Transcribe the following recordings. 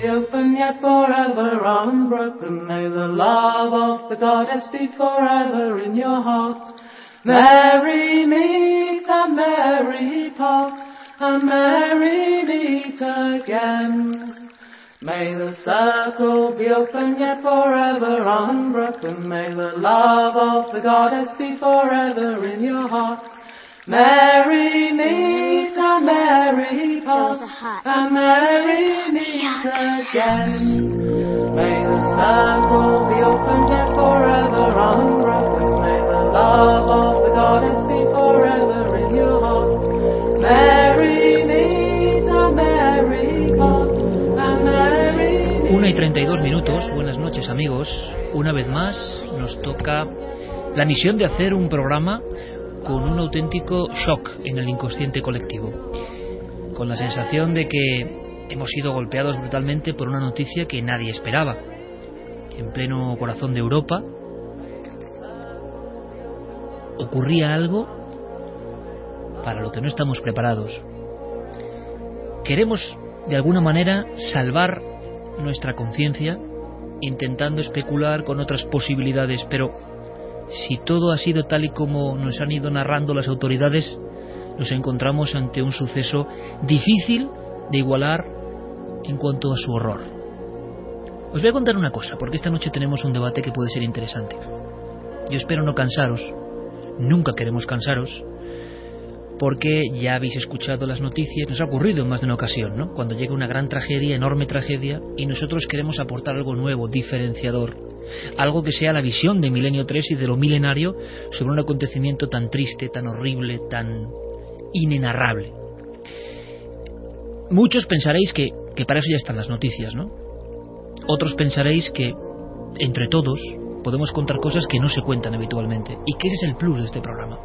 Be open yet forever unbroken. May the love of the goddess be forever in your heart. Merry meet and merry part, and merry meet again. May the circle be open yet forever unbroken. May the love of the goddess be forever in your heart. Merry meet and merry and merry meet again. May the circle be open yet forever unbroken. May the love of the goddess be forever in your heart. Merry meet and merry part, and merry meet Una y 32 minutos, buenas noches amigos. Una vez más nos toca la misión de hacer un programa con un auténtico shock en el inconsciente colectivo, con la sensación de que hemos sido golpeados brutalmente por una noticia que nadie esperaba. En pleno corazón de Europa ocurría algo para lo que no estamos preparados. Queremos, de alguna manera, salvar nuestra conciencia intentando especular con otras posibilidades, pero si todo ha sido tal y como nos han ido narrando las autoridades, nos encontramos ante un suceso difícil de igualar en cuanto a su horror. Os voy a contar una cosa, porque esta noche tenemos un debate que puede ser interesante. Yo espero no cansaros, nunca queremos cansaros, porque ya habéis escuchado las noticias, nos ha ocurrido en más de una ocasión, ¿no? Cuando llega una gran tragedia, enorme tragedia, y nosotros queremos aportar algo nuevo, diferenciador, algo que sea la visión de Milenio 3 y de lo milenario sobre un acontecimiento tan triste, tan horrible, tan inenarrable. Muchos pensaréis que, que para eso ya están las noticias, ¿no? Otros pensaréis que entre todos podemos contar cosas que no se cuentan habitualmente y que ese es el plus de este programa.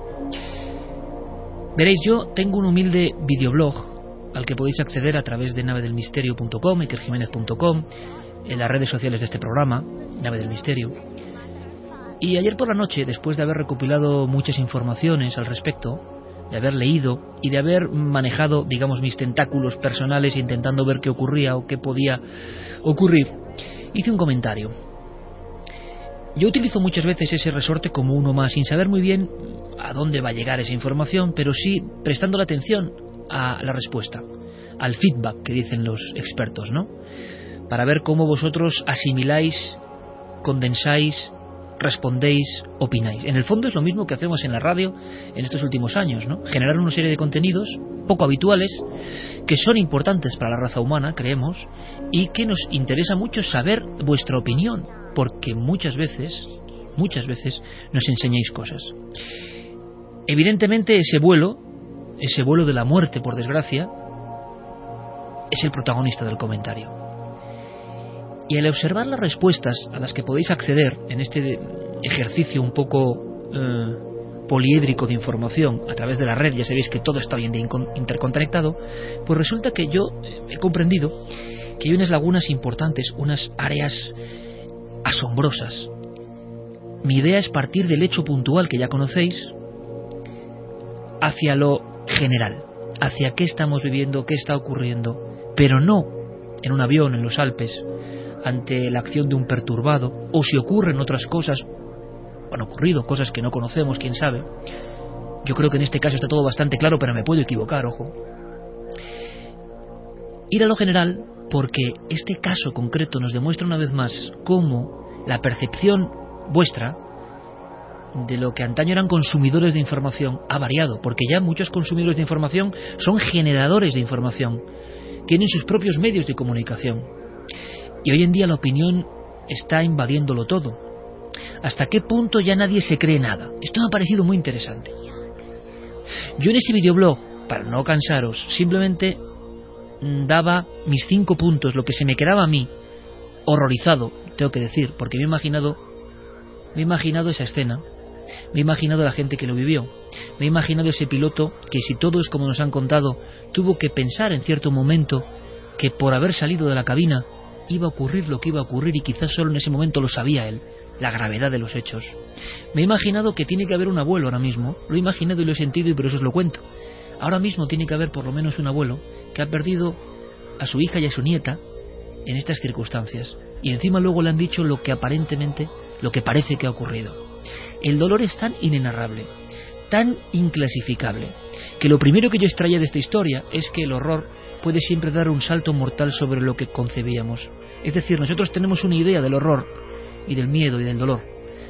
Veréis, yo tengo un humilde videoblog al que podéis acceder a través de navedelmisterio.com, ikerjiménez.com, en las redes sociales de este programa, Nave del Misterio. Y ayer por la noche, después de haber recopilado muchas informaciones al respecto, de haber leído y de haber manejado, digamos, mis tentáculos personales intentando ver qué ocurría o qué podía ocurrir, hice un comentario. Yo utilizo muchas veces ese resorte como uno más, sin saber muy bien a dónde va a llegar esa información, pero sí prestando la atención a la respuesta, al feedback que dicen los expertos, ¿no? Para ver cómo vosotros asimiláis, condensáis respondéis, opináis. En el fondo es lo mismo que hacemos en la radio en estos últimos años, ¿no? Generar una serie de contenidos poco habituales que son importantes para la raza humana, creemos, y que nos interesa mucho saber vuestra opinión, porque muchas veces, muchas veces nos enseñáis cosas. Evidentemente ese vuelo, ese vuelo de la muerte, por desgracia, es el protagonista del comentario. Y al observar las respuestas a las que podéis acceder en este ejercicio un poco eh, poliédrico de información a través de la red, ya sabéis que todo está bien interconectado, pues resulta que yo he comprendido que hay unas lagunas importantes, unas áreas asombrosas. Mi idea es partir del hecho puntual que ya conocéis hacia lo general, hacia qué estamos viviendo, qué está ocurriendo, pero no en un avión en los Alpes, ante la acción de un perturbado, o si ocurren otras cosas, han ocurrido cosas que no conocemos, quién sabe. Yo creo que en este caso está todo bastante claro, pero me puedo equivocar, ojo. Ir a lo general porque este caso concreto nos demuestra una vez más cómo la percepción vuestra de lo que antaño eran consumidores de información ha variado, porque ya muchos consumidores de información son generadores de información, tienen sus propios medios de comunicación. Y hoy en día la opinión está invadiéndolo todo. ¿Hasta qué punto ya nadie se cree nada? Esto me ha parecido muy interesante. Yo en ese videoblog, para no cansaros, simplemente daba mis cinco puntos, lo que se me quedaba a mí, horrorizado, tengo que decir, porque me he imaginado, me he imaginado esa escena, me he imaginado la gente que lo vivió. Me he imaginado ese piloto que, si todo es como nos han contado, tuvo que pensar en cierto momento que por haber salido de la cabina iba a ocurrir lo que iba a ocurrir y quizás solo en ese momento lo sabía él, la gravedad de los hechos. Me he imaginado que tiene que haber un abuelo ahora mismo, lo he imaginado y lo he sentido y por eso os lo cuento. Ahora mismo tiene que haber por lo menos un abuelo que ha perdido a su hija y a su nieta en estas circunstancias. Y encima luego le han dicho lo que aparentemente, lo que parece que ha ocurrido. El dolor es tan inenarrable, tan inclasificable, que lo primero que yo extraía de esta historia es que el horror puede siempre dar un salto mortal sobre lo que concebíamos. Es decir, nosotros tenemos una idea del horror y del miedo y del dolor,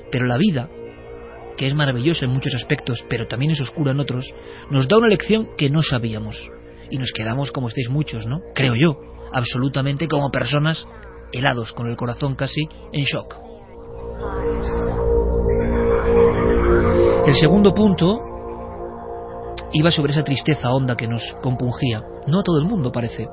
pero la vida, que es maravillosa en muchos aspectos, pero también es oscura en otros, nos da una lección que no sabíamos. Y nos quedamos como estáis muchos, ¿no? Creo yo, absolutamente como personas helados, con el corazón casi en shock. El segundo punto iba sobre esa tristeza honda que nos compungía. No a todo el mundo parece.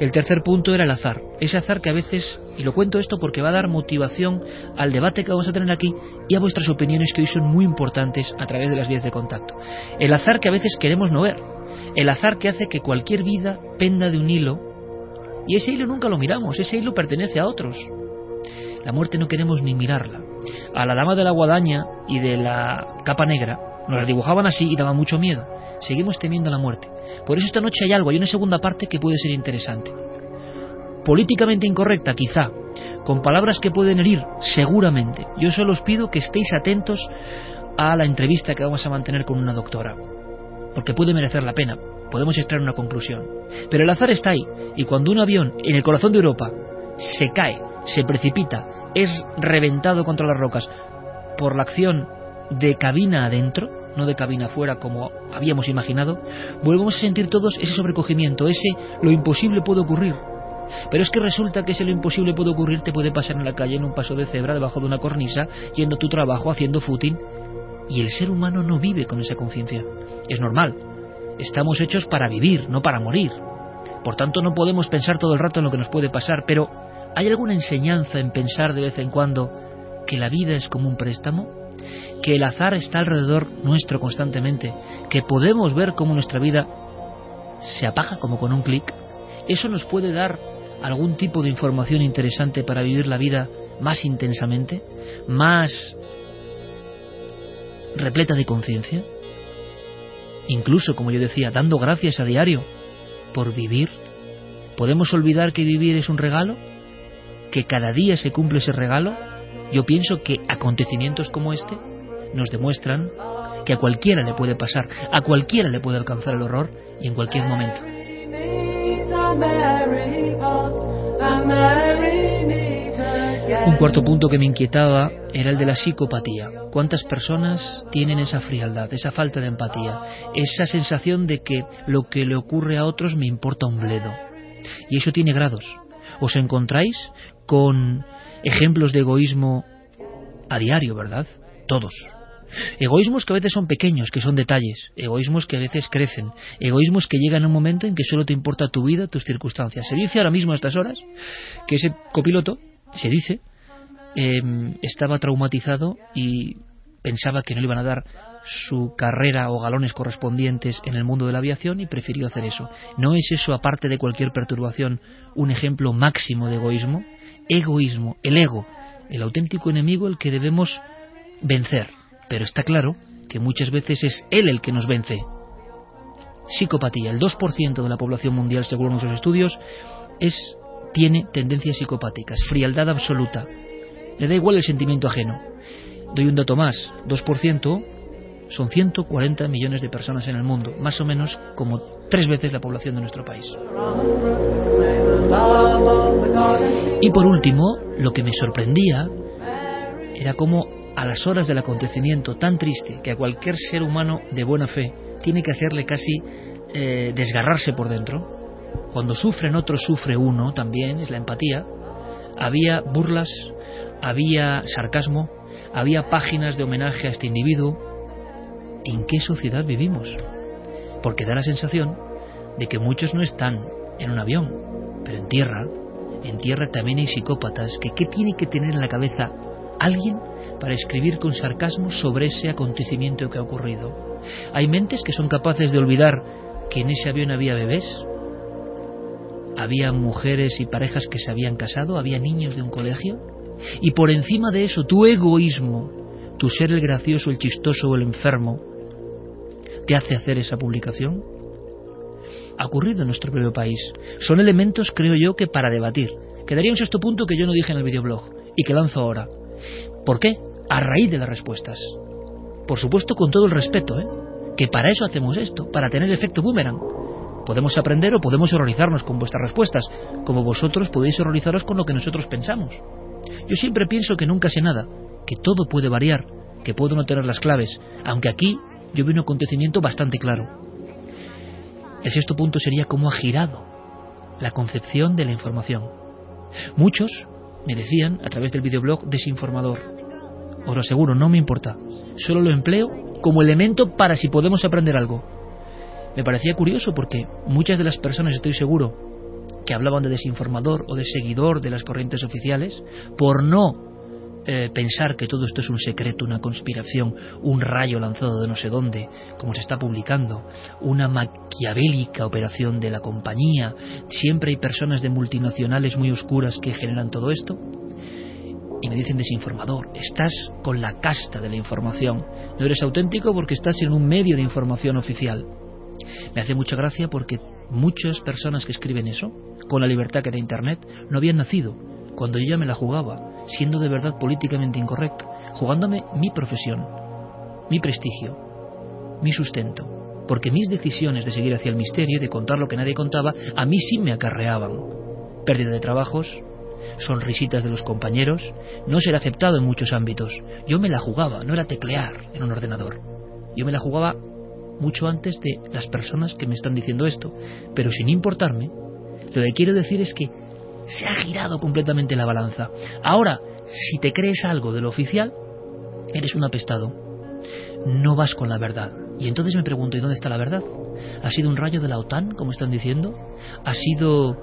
El tercer punto era el azar. Ese azar que a veces, y lo cuento esto porque va a dar motivación al debate que vamos a tener aquí y a vuestras opiniones que hoy son muy importantes a través de las vías de contacto. El azar que a veces queremos no ver. El azar que hace que cualquier vida penda de un hilo y ese hilo nunca lo miramos, ese hilo pertenece a otros. La muerte no queremos ni mirarla a la dama de la guadaña y de la capa negra nos la dibujaban así y daba mucho miedo. Seguimos temiendo la muerte. Por eso esta noche hay algo, hay una segunda parte que puede ser interesante. Políticamente incorrecta, quizá, con palabras que pueden herir, seguramente. Yo solo os pido que estéis atentos a la entrevista que vamos a mantener con una doctora, porque puede merecer la pena, podemos extraer una conclusión. Pero el azar está ahí, y cuando un avión en el corazón de Europa se cae, se precipita es reventado contra las rocas por la acción de cabina adentro, no de cabina afuera como habíamos imaginado, volvemos a sentir todos ese sobrecogimiento, ese lo imposible puede ocurrir. Pero es que resulta que ese lo imposible puede ocurrir te puede pasar en la calle en un paso de cebra debajo de una cornisa, yendo a tu trabajo, haciendo footing, y el ser humano no vive con esa conciencia. Es normal. Estamos hechos para vivir, no para morir. Por tanto, no podemos pensar todo el rato en lo que nos puede pasar, pero ¿Hay alguna enseñanza en pensar de vez en cuando que la vida es como un préstamo? ¿Que el azar está alrededor nuestro constantemente? ¿Que podemos ver cómo nuestra vida se apaga como con un clic? ¿Eso nos puede dar algún tipo de información interesante para vivir la vida más intensamente? ¿Más repleta de conciencia? Incluso, como yo decía, dando gracias a diario por vivir. ¿Podemos olvidar que vivir es un regalo? que cada día se cumple ese regalo, yo pienso que acontecimientos como este nos demuestran que a cualquiera le puede pasar, a cualquiera le puede alcanzar el horror y en cualquier momento. Un cuarto punto que me inquietaba era el de la psicopatía. ¿Cuántas personas tienen esa frialdad, esa falta de empatía, esa sensación de que lo que le ocurre a otros me importa un bledo? Y eso tiene grados. Os encontráis con ejemplos de egoísmo a diario, ¿verdad? Todos. Egoísmos que a veces son pequeños, que son detalles, egoísmos que a veces crecen, egoísmos que llegan a un momento en que solo te importa tu vida, tus circunstancias. Se dice ahora mismo a estas horas que ese copiloto, se dice, em, estaba traumatizado y pensaba que no le iban a dar su carrera o galones correspondientes en el mundo de la aviación y prefirió hacer eso. ¿No es eso, aparte de cualquier perturbación, un ejemplo máximo de egoísmo? Egoísmo, el ego, el auténtico enemigo el que debemos vencer. Pero está claro que muchas veces es él el que nos vence. Psicopatía. El 2% de la población mundial, según nuestros estudios, es, tiene tendencias psicopáticas, frialdad absoluta. Le da igual el sentimiento ajeno. Doy un dato más. 2% son 140 millones de personas en el mundo, más o menos como tres veces la población de nuestro país. Y por último, lo que me sorprendía era cómo a las horas del acontecimiento tan triste que a cualquier ser humano de buena fe tiene que hacerle casi eh, desgarrarse por dentro, cuando sufren otros sufre uno también, es la empatía, había burlas, había sarcasmo, había páginas de homenaje a este individuo. ¿En qué sociedad vivimos? Porque da la sensación de que muchos no están en un avión, pero en tierra. En tierra también hay psicópatas que ¿qué tiene que tener en la cabeza alguien para escribir con sarcasmo sobre ese acontecimiento que ha ocurrido. Hay mentes que son capaces de olvidar que en ese avión había bebés, había mujeres y parejas que se habían casado, había niños de un colegio, y por encima de eso tu egoísmo, tu ser el gracioso, el chistoso o el enfermo, te hace hacer esa publicación. Ha ocurrido en nuestro propio país. Son elementos, creo yo, que para debatir. Quedaría un sexto punto que yo no dije en el videoblog y que lanzo ahora. ¿Por qué? A raíz de las respuestas. Por supuesto, con todo el respeto, ¿eh? que para eso hacemos esto, para tener efecto boomerang. Podemos aprender o podemos horrorizarnos con vuestras respuestas, como vosotros podéis horrorizaros con lo que nosotros pensamos. Yo siempre pienso que nunca sé nada, que todo puede variar, que puedo no tener las claves, aunque aquí yo veo un acontecimiento bastante claro. El sexto punto sería cómo ha girado la concepción de la información. Muchos me decían a través del videoblog desinformador. Os lo aseguro, no me importa. Solo lo empleo como elemento para si podemos aprender algo. Me parecía curioso porque muchas de las personas, estoy seguro, que hablaban de desinformador o de seguidor de las corrientes oficiales, por no eh, pensar que todo esto es un secreto, una conspiración, un rayo lanzado de no sé dónde, como se está publicando, una maquiavélica operación de la compañía, siempre hay personas de multinacionales muy oscuras que generan todo esto. Y me dicen desinformador, estás con la casta de la información, no eres auténtico porque estás en un medio de información oficial. Me hace mucha gracia porque muchas personas que escriben eso, con la libertad que da Internet, no habían nacido cuando yo ya me la jugaba siendo de verdad políticamente incorrecto, jugándome mi profesión, mi prestigio, mi sustento, porque mis decisiones de seguir hacia el misterio y de contar lo que nadie contaba, a mí sí me acarreaban pérdida de trabajos, sonrisitas de los compañeros, no ser aceptado en muchos ámbitos. Yo me la jugaba, no era teclear en un ordenador. Yo me la jugaba mucho antes de las personas que me están diciendo esto, pero sin importarme, lo que quiero decir es que se ha girado completamente la balanza. Ahora, si te crees algo de lo oficial, eres un apestado. No vas con la verdad. Y entonces me pregunto, ¿y dónde está la verdad? ¿Ha sido un rayo de la OTAN, como están diciendo? ¿Ha sido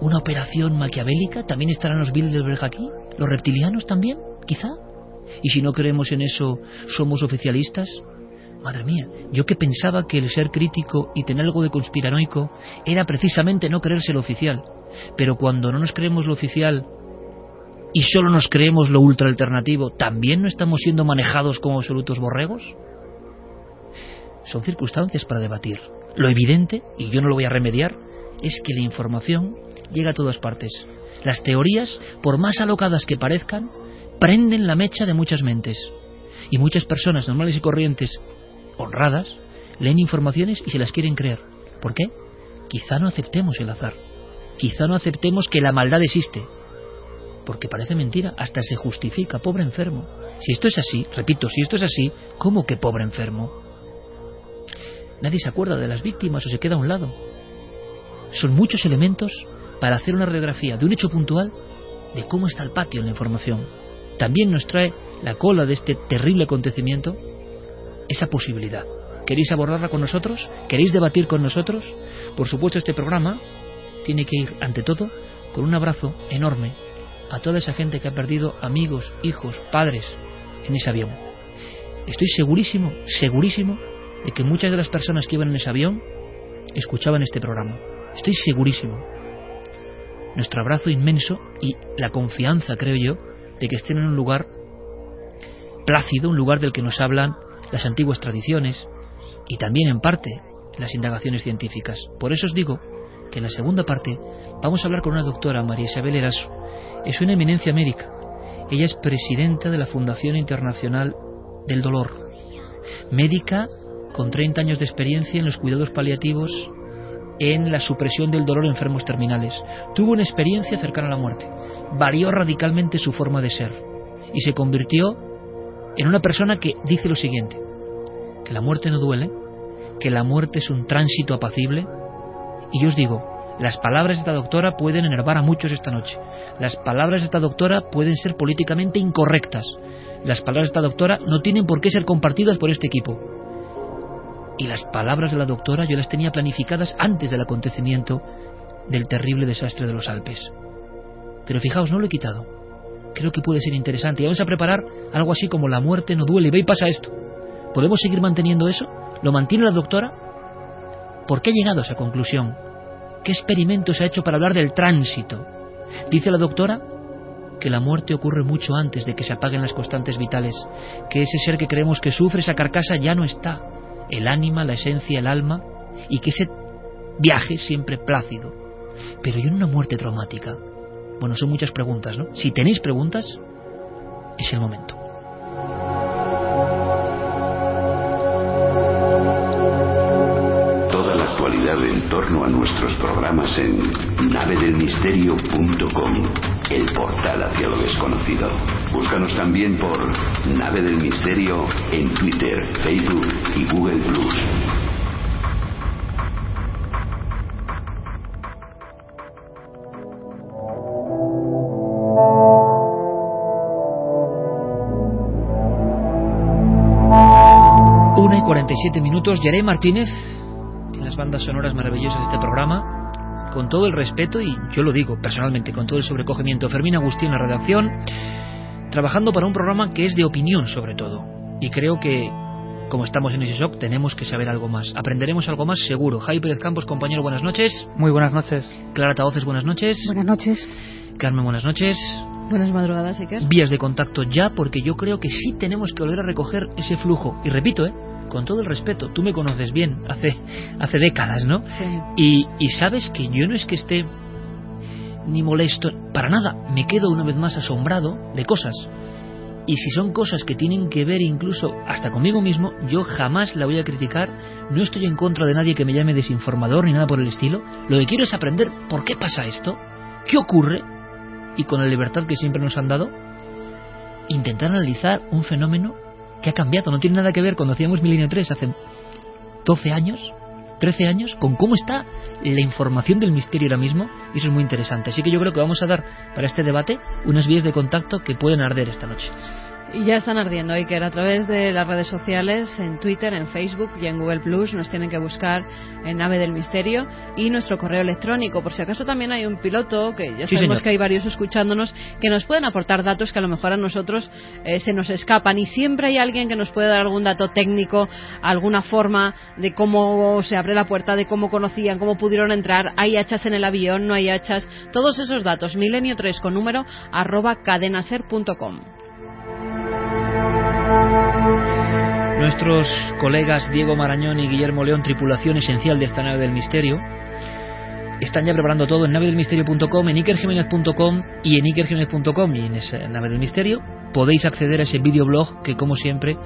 una operación maquiavélica? ¿También estarán los Bilderberg aquí? ¿Los reptilianos también? Quizá. ¿Y si no creemos en eso, somos oficialistas? Madre mía, yo que pensaba que el ser crítico y tener algo de conspiranoico era precisamente no creerse lo oficial. Pero cuando no nos creemos lo oficial y solo nos creemos lo ultra alternativo, ¿también no estamos siendo manejados como absolutos borregos? Son circunstancias para debatir. Lo evidente, y yo no lo voy a remediar, es que la información llega a todas partes. Las teorías, por más alocadas que parezcan, prenden la mecha de muchas mentes. Y muchas personas normales y corrientes, honradas, leen informaciones y se las quieren creer. ¿Por qué? Quizá no aceptemos el azar quizá no aceptemos que la maldad existe. porque parece mentira, hasta se justifica, pobre enfermo. Si esto es así, repito, si esto es así, ¿cómo que pobre enfermo? Nadie se acuerda de las víctimas o se queda a un lado. Son muchos elementos para hacer una radiografía de un hecho puntual de cómo está el patio en la información. También nos trae la cola de este terrible acontecimiento esa posibilidad. ¿Queréis abordarla con nosotros? ¿Queréis debatir con nosotros? Por supuesto, este programa tiene que ir, ante todo, con un abrazo enorme a toda esa gente que ha perdido amigos, hijos, padres en ese avión. Estoy segurísimo, segurísimo de que muchas de las personas que iban en ese avión escuchaban este programa. Estoy segurísimo. Nuestro abrazo inmenso y la confianza, creo yo, de que estén en un lugar plácido, un lugar del que nos hablan las antiguas tradiciones y también en parte las indagaciones científicas. Por eso os digo que en la segunda parte vamos a hablar con una doctora, María Isabel Eraso. Es una eminencia médica. Ella es presidenta de la Fundación Internacional del Dolor. Médica con 30 años de experiencia en los cuidados paliativos en la supresión del dolor en enfermos terminales. Tuvo una experiencia cercana a la muerte. Varió radicalmente su forma de ser y se convirtió en una persona que dice lo siguiente, que la muerte no duele, que la muerte es un tránsito apacible. Y yo os digo, las palabras de esta doctora pueden enervar a muchos esta noche. Las palabras de esta doctora pueden ser políticamente incorrectas. Las palabras de esta doctora no tienen por qué ser compartidas por este equipo. Y las palabras de la doctora yo las tenía planificadas antes del acontecimiento del terrible desastre de los Alpes. Pero fijaos, no lo he quitado. Creo que puede ser interesante. Y vamos a preparar algo así como la muerte no duele. Ve y pasa esto. ¿Podemos seguir manteniendo eso? ¿Lo mantiene la doctora? ¿Por qué ha llegado a esa conclusión? ¿Qué experimento se ha hecho para hablar del tránsito? Dice la doctora que la muerte ocurre mucho antes de que se apaguen las constantes vitales, que ese ser que creemos que sufre esa carcasa ya no está, el ánima, la esencia, el alma, y que ese viaje siempre plácido. Pero ¿y en una muerte traumática? Bueno, son muchas preguntas, ¿no? Si tenéis preguntas, es el momento. En torno a nuestros programas en navedelmisterio.com, el portal hacia lo desconocido. Búscanos también por Nave del Misterio en Twitter, Facebook y Google Plus. Una y 47 minutos, Yaré Martínez, bandas sonoras maravillosas de este programa, con todo el respeto, y yo lo digo personalmente, con todo el sobrecogimiento, Fermín Agustín en la redacción, trabajando para un programa que es de opinión sobre todo. Y creo que, como estamos en ese shock, tenemos que saber algo más. Aprenderemos algo más seguro. Jaime Pérez Campos, compañero, buenas noches. Muy buenas noches. Clara Taoces, buenas noches. Buenas noches. Carmen, buenas noches. Buenas madrugadas, Iker. Vías de contacto ya, porque yo creo que sí tenemos que volver a recoger ese flujo. Y repito, ¿eh? Con todo el respeto, tú me conoces bien, hace, hace décadas, ¿no? Sí. Y, y sabes que yo no es que esté ni molesto, para nada, me quedo una vez más asombrado de cosas. Y si son cosas que tienen que ver incluso hasta conmigo mismo, yo jamás la voy a criticar, no estoy en contra de nadie que me llame desinformador ni nada por el estilo, lo que quiero es aprender por qué pasa esto, qué ocurre, y con la libertad que siempre nos han dado, intentar analizar un fenómeno que ha cambiado, no tiene nada que ver cuando hacíamos Milenio 3 hace 12 años, 13 años, con cómo está la información del misterio ahora mismo, y eso es muy interesante. Así que yo creo que vamos a dar para este debate unas vías de contacto que pueden arder esta noche. Y ya están ardiendo, Iker, a través de las redes sociales, en Twitter, en Facebook y en Google Plus. Nos tienen que buscar en Nave del Misterio y nuestro correo electrónico. Por si acaso también hay un piloto, que ya Sí, sabemos señor. que hay varios escuchándonos, que nos pueden aportar datos que a lo mejor a nosotros eh, se nos escapan. Y siempre hay alguien que nos puede dar algún dato técnico, alguna forma de cómo se abre la puerta, de cómo conocían, cómo pudieron entrar, hay hachas en el avión, no hay hachas. Todos esos datos, milenio 3 con número, arroba cadenaser.com. Nuestros colegas Diego Marañón y Guillermo León, tripulación esencial de esta nave del misterio, están ya preparando todo en navedelmisterio.com, en ikerjimenez.com y en ikerjimenez.com y en esa nave del misterio podéis acceder a ese videoblog que como siempre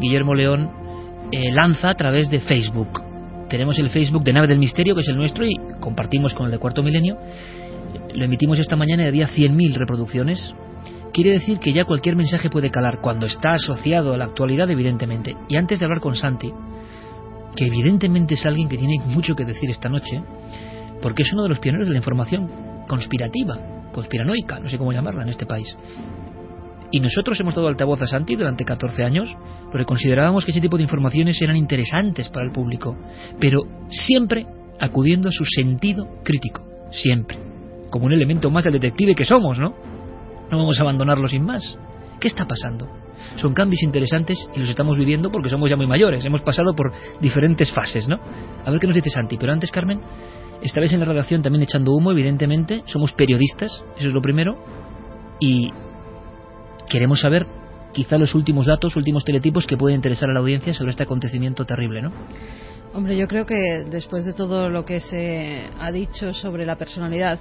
Guillermo León eh, lanza a través de Facebook. Tenemos el Facebook de Nave del Misterio, que es el nuestro, y compartimos con el de Cuarto Milenio. lo emitimos esta mañana y había 100.000 reproducciones. Quiere decir que ya cualquier mensaje puede calar cuando está asociado a la actualidad, evidentemente. Y antes de hablar con Santi, que evidentemente es alguien que tiene mucho que decir esta noche, porque es uno de los pioneros de la información conspirativa, conspiranoica, no sé cómo llamarla en este país. Y nosotros hemos dado altavoz a Santi durante 14 años porque considerábamos que ese tipo de informaciones eran interesantes para el público, pero siempre acudiendo a su sentido crítico, siempre, como un elemento más del detective que somos, ¿no? No vamos a abandonarlo sin más. ¿Qué está pasando? Son cambios interesantes y los estamos viviendo porque somos ya muy mayores, hemos pasado por diferentes fases, ¿no? A ver qué nos dice Santi, pero antes, Carmen, esta vez en la redacción también echando humo, evidentemente, somos periodistas, eso es lo primero, y queremos saber quizá los últimos datos, últimos teletipos que pueden interesar a la audiencia sobre este acontecimiento terrible, ¿no? Hombre, yo creo que después de todo lo que se ha dicho sobre la personalidad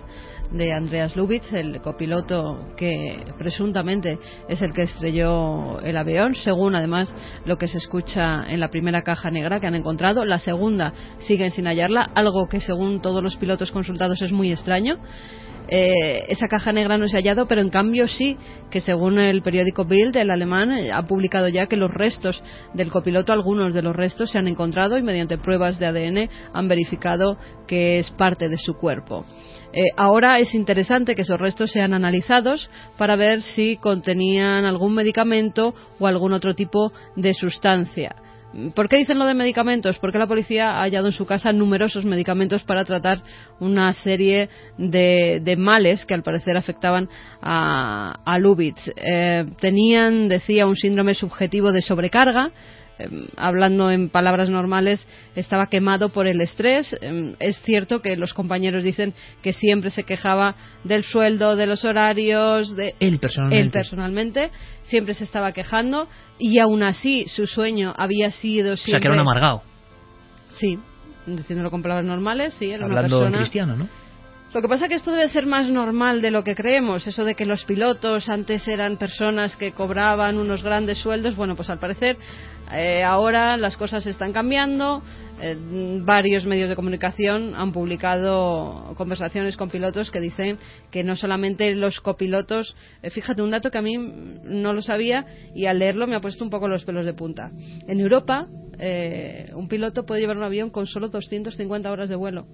de Andreas Lubitz, el copiloto que presuntamente es el que estrelló el avión, según además lo que se escucha en la primera caja negra que han encontrado, la segunda siguen sin hallarla, algo que según todos los pilotos consultados es muy extraño. Eh, esa caja negra no se ha hallado, pero en cambio sí que según el periódico Bild, el alemán, eh, ha publicado ya que los restos del copiloto, algunos de los restos se han encontrado y mediante pruebas de ADN han verificado que es parte de su cuerpo. Eh, ahora es interesante que esos restos sean analizados para ver si contenían algún medicamento o algún otro tipo de sustancia. ¿Por qué dicen lo de medicamentos? Porque la policía ha hallado en su casa numerosos medicamentos para tratar una serie de, males que al parecer afectaban a, a Lubitz. Eh, tenían, decía, un síndrome subjetivo de sobrecarga, Em, hablando en palabras normales, estaba quemado por el estrés. Em, es cierto que los compañeros dicen que siempre se quejaba del sueldo, de los horarios, de él personalmente. Él personalmente siempre se estaba quejando y aún así su sueño había sido siempre. O sea, que era un amargado. Sí, diciéndolo con palabras normales, sí, era Hablando una persona. cristiano, ¿no? Lo que pasa es que esto debe ser más normal de lo que creemos, eso de que los pilotos antes eran personas que cobraban unos grandes sueldos, bueno, pues al parecer eh, ahora las cosas están cambiando, eh, varios medios de comunicación han publicado conversaciones con pilotos que dicen que no solamente los copilotos, eh, fíjate un dato que a mí no lo sabía y al leerlo me ha puesto un poco los pelos de punta. En Europa, un piloto puede llevar un avión con solo 250 horas de vuelo.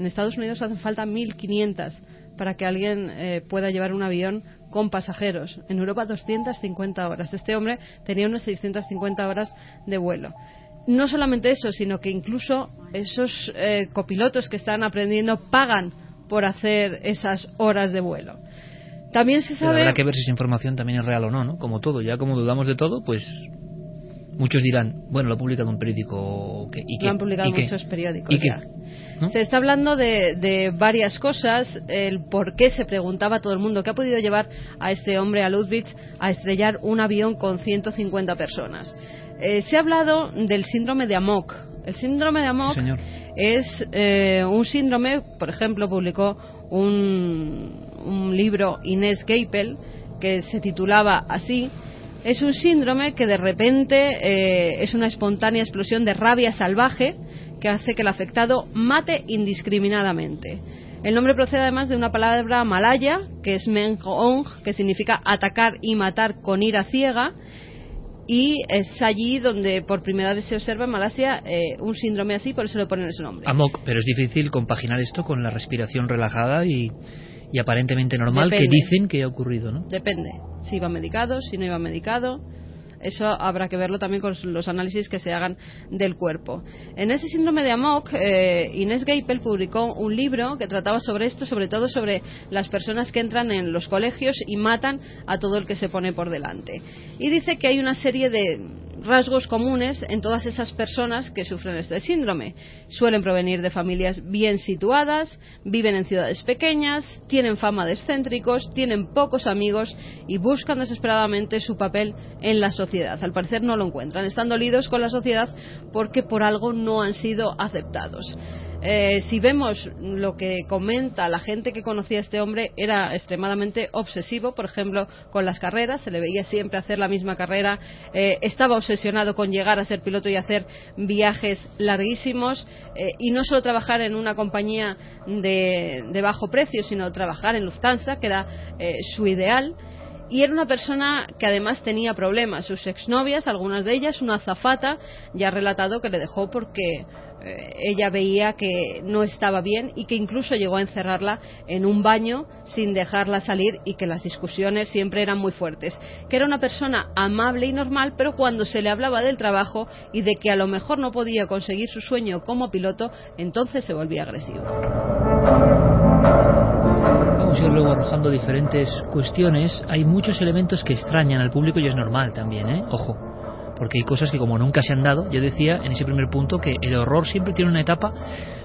En Estados Unidos hacen falta 1.500 para que alguien eh, pueda llevar un avión con pasajeros. En Europa 250 horas. Este hombre tenía unas 650 horas de vuelo. No solamente eso, sino que incluso esos eh, copilotos que están aprendiendo pagan por hacer esas horas de vuelo. También se sabe. habrá que ver si esa información también es real o no, ¿no? Como todo, ya como dudamos de todo, pues muchos dirán, bueno, lo ha publicado un periódico. ¿y qué? Lo han publicado muchos periódicos. Se está hablando de, varias cosas, el por qué se preguntaba todo el mundo, qué ha podido llevar a este hombre, a Ludwig, a estrellar un avión con 150 personas. Eh, se ha hablado del síndrome de Amok. El síndrome de Amok es eh, un síndrome, por ejemplo, publicó un, un libro Inés Geipel que se titulaba así, es un síndrome que de repente eh, es una espontánea explosión de rabia salvaje que hace que el afectado mate indiscriminadamente. El nombre procede además de una palabra malaya, que es mengong, que significa atacar y matar con ira ciega, y es allí donde por primera vez se observa en Malasia eh, un síndrome así, por eso le ponen ese nombre. Amok, pero es difícil compaginar esto con la respiración relajada y, aparentemente normal que dicen que ha ocurrido, ¿no? Depende, si iba medicado, si no iba medicado. Eso habrá que verlo también con los análisis que se hagan del cuerpo. En ese síndrome de Amok, eh, Inés Geipel publicó un libro que trataba sobre esto, sobre todo sobre las personas que entran en los colegios y matan a todo el que se pone por delante. Y dice que hay una serie de rasgos comunes en todas esas personas que sufren este síndrome. Suelen provenir de familias bien situadas, viven en ciudades pequeñas, tienen fama de excéntricos, tienen pocos amigos y buscan desesperadamente su papel en la sociedad. Al parecer no lo encuentran, están dolidos con la sociedad porque por algo no han sido aceptados. Eh, si vemos lo que comenta la gente que conocía a este hombre, era extremadamente obsesivo, por ejemplo, con las carreras, se le veía siempre hacer la misma carrera, eh, estaba obsesionado con llegar a ser piloto y hacer viajes larguísimos, eh, y no solo trabajar en una compañía de, de, bajo precio, sino trabajar en Lufthansa, que era su ideal y era una persona que además tenía problemas. Sus exnovias, algunas de ellas, una azafata, ya ha relatado que le dejó porque eh, ella veía que no estaba bien y que incluso llegó a encerrarla en un baño sin dejarla salir y que las discusiones siempre eran muy fuertes. Que era una persona amable y normal, pero cuando se le hablaba del trabajo y de que a lo mejor no podía conseguir su sueño como piloto, entonces se volvía agresivo vamos a ir luego arrojando diferentes cuestiones, hay muchos elementos que extrañan al público y es normal también, ¿eh? Ojo, porque hay cosas que como nunca se han dado, yo decía en ese primer punto que el horror siempre tiene una etapa.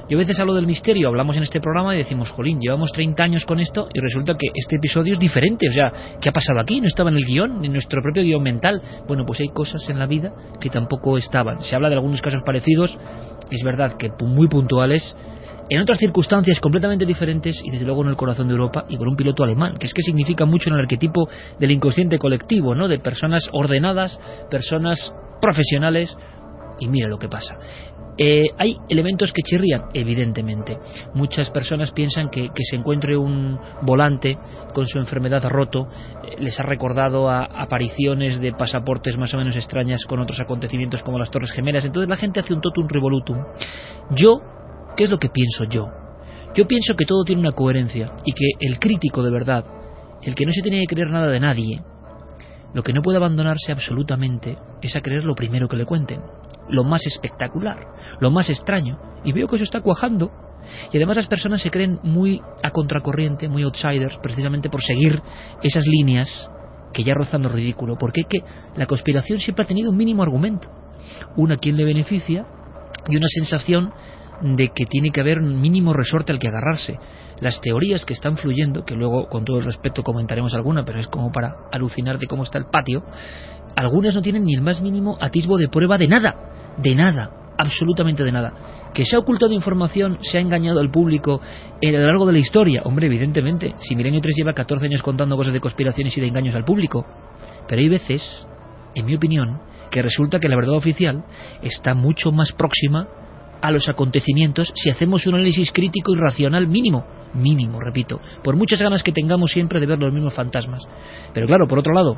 Yo a veces hablo del misterio, hablamos en este programa y decimos, jolín, llevamos 30 años con esto y resulta que este episodio es diferente. O sea, ¿qué ha pasado aquí? No estaba en el guion, en nuestro propio guion mental. Bueno, pues hay cosas en la vida que tampoco estaban. Se habla de algunos casos parecidos, es verdad que muy puntuales, en otras circunstancias completamente diferentes y desde luego en el corazón de Europa y por un piloto alemán, que es que significa mucho en el arquetipo del inconsciente colectivo, ¿no? De personas ordenadas, personas profesionales y mira lo que pasa. Eh, hay elementos que chirrían, evidentemente. Muchas personas piensan que, que, se encuentre un volante con su enfermedad roto eh, les ha recordado a apariciones de pasaportes más o menos extrañas con otros acontecimientos como las Torres Gemelas. Entonces la gente hace un totum revolutum. Yo ¿Qué es lo que pienso yo? Yo pienso que todo tiene una coherencia y que el crítico de verdad, el que no se tiene que creer nada de nadie, lo que no puede abandonarse absolutamente es a creer lo primero que le cuenten, lo más espectacular, lo más extraño. Y veo que eso está cuajando. Y además las personas se creen muy a contracorriente, muy outsiders, precisamente por seguir esas líneas que ya rozan lo ridículo. Porque es que la conspiración siempre ha tenido un mínimo argumento. Una a quien le beneficia y una sensación de que tiene que haber un mínimo resorte al que agarrarse. Las teorías que están fluyendo, que luego con todo el respeto comentaremos alguna, pero es como para alucinar de cómo está el patio, algunas no tienen ni el más mínimo atisbo de prueba de nada, de nada, absolutamente de nada. Que se ha ocultado información, se ha engañado al público a lo largo de la historia. Hombre, evidentemente, si Milenio 3 lleva 14 años contando cosas de conspiraciones y de engaños al público. Pero hay veces, en mi opinión, que resulta que la verdad oficial está mucho más próxima a los acontecimientos si hacemos un análisis crítico y racional mínimo, mínimo, repito, por muchas ganas que tengamos siempre de ver los mismos fantasmas. Pero claro, por otro lado,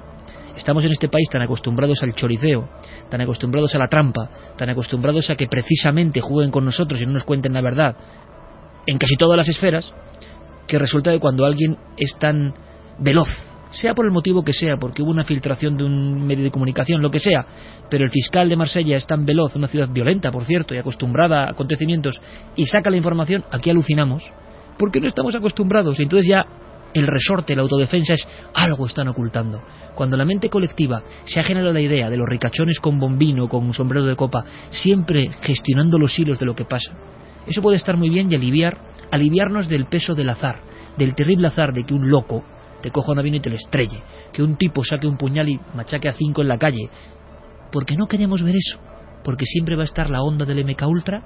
estamos en este país tan acostumbrados al choriceo, tan acostumbrados a la trampa, tan acostumbrados a que precisamente jueguen con nosotros y no nos cuenten la verdad, en casi todas las esferas, que resulta que cuando alguien es tan veloz sea por el motivo que sea, porque hubo una filtración de un medio de comunicación, lo que sea, pero el fiscal de Marsella es tan veloz, una ciudad violenta, por cierto, y acostumbrada a acontecimientos, y saca la información, aquí alucinamos, porque no estamos acostumbrados, y entonces ya el resorte, la autodefensa es algo están ocultando. Cuando la mente colectiva se ha generado la idea de los ricachones con bombino, con un sombrero de copa, siempre gestionando los hilos de lo que pasa, eso puede estar muy bien y aliviar, aliviarnos del peso del azar, del terrible azar de que un loco te coja un avión y te lo estrelle, que un tipo saque un puñal y machaque a cinco en la calle, porque no queremos ver eso, porque siempre va a estar la onda del MK Ultra,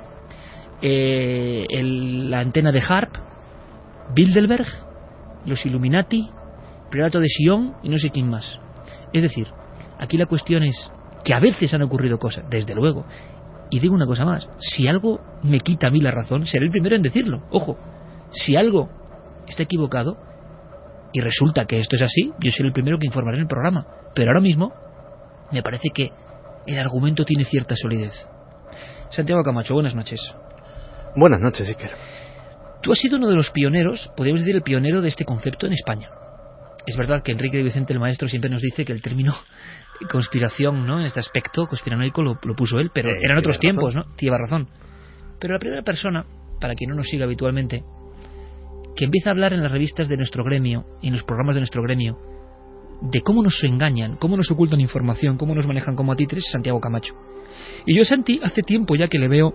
eh, la antena de Harp, Bilderberg, los Illuminati, Prelato de Sion y no sé quién más. Es decir, aquí la cuestión es que a veces han ocurrido cosas, desde luego. Y digo una cosa más, si algo me quita a mí la razón, seré el primero en decirlo. Ojo, si algo está equivocado, y resulta que esto es así, yo seré el primero que informaré en el programa. Pero ahora mismo me parece que el argumento tiene cierta solidez. Santiago Camacho, buenas noches. Buenas noches, Iker. Tú has sido uno de los pioneros, podríamos decir el pionero de este concepto en España. Es verdad que Enrique de Vicente el Maestro siempre nos dice que el término conspiración, ¿no? En este aspecto conspiranoico lo, lo puso él, pero eh, eran otros tiempos, ¿no? Lleva razón. Pero la primera persona, para quien no nos siga habitualmente, que empieza a hablar en las revistas de nuestro gremio y en los programas de nuestro gremio de cómo nos engañan, cómo nos ocultan información, cómo nos manejan como a títeres, Santiago Camacho. Y yo sentí hace tiempo ya que le veo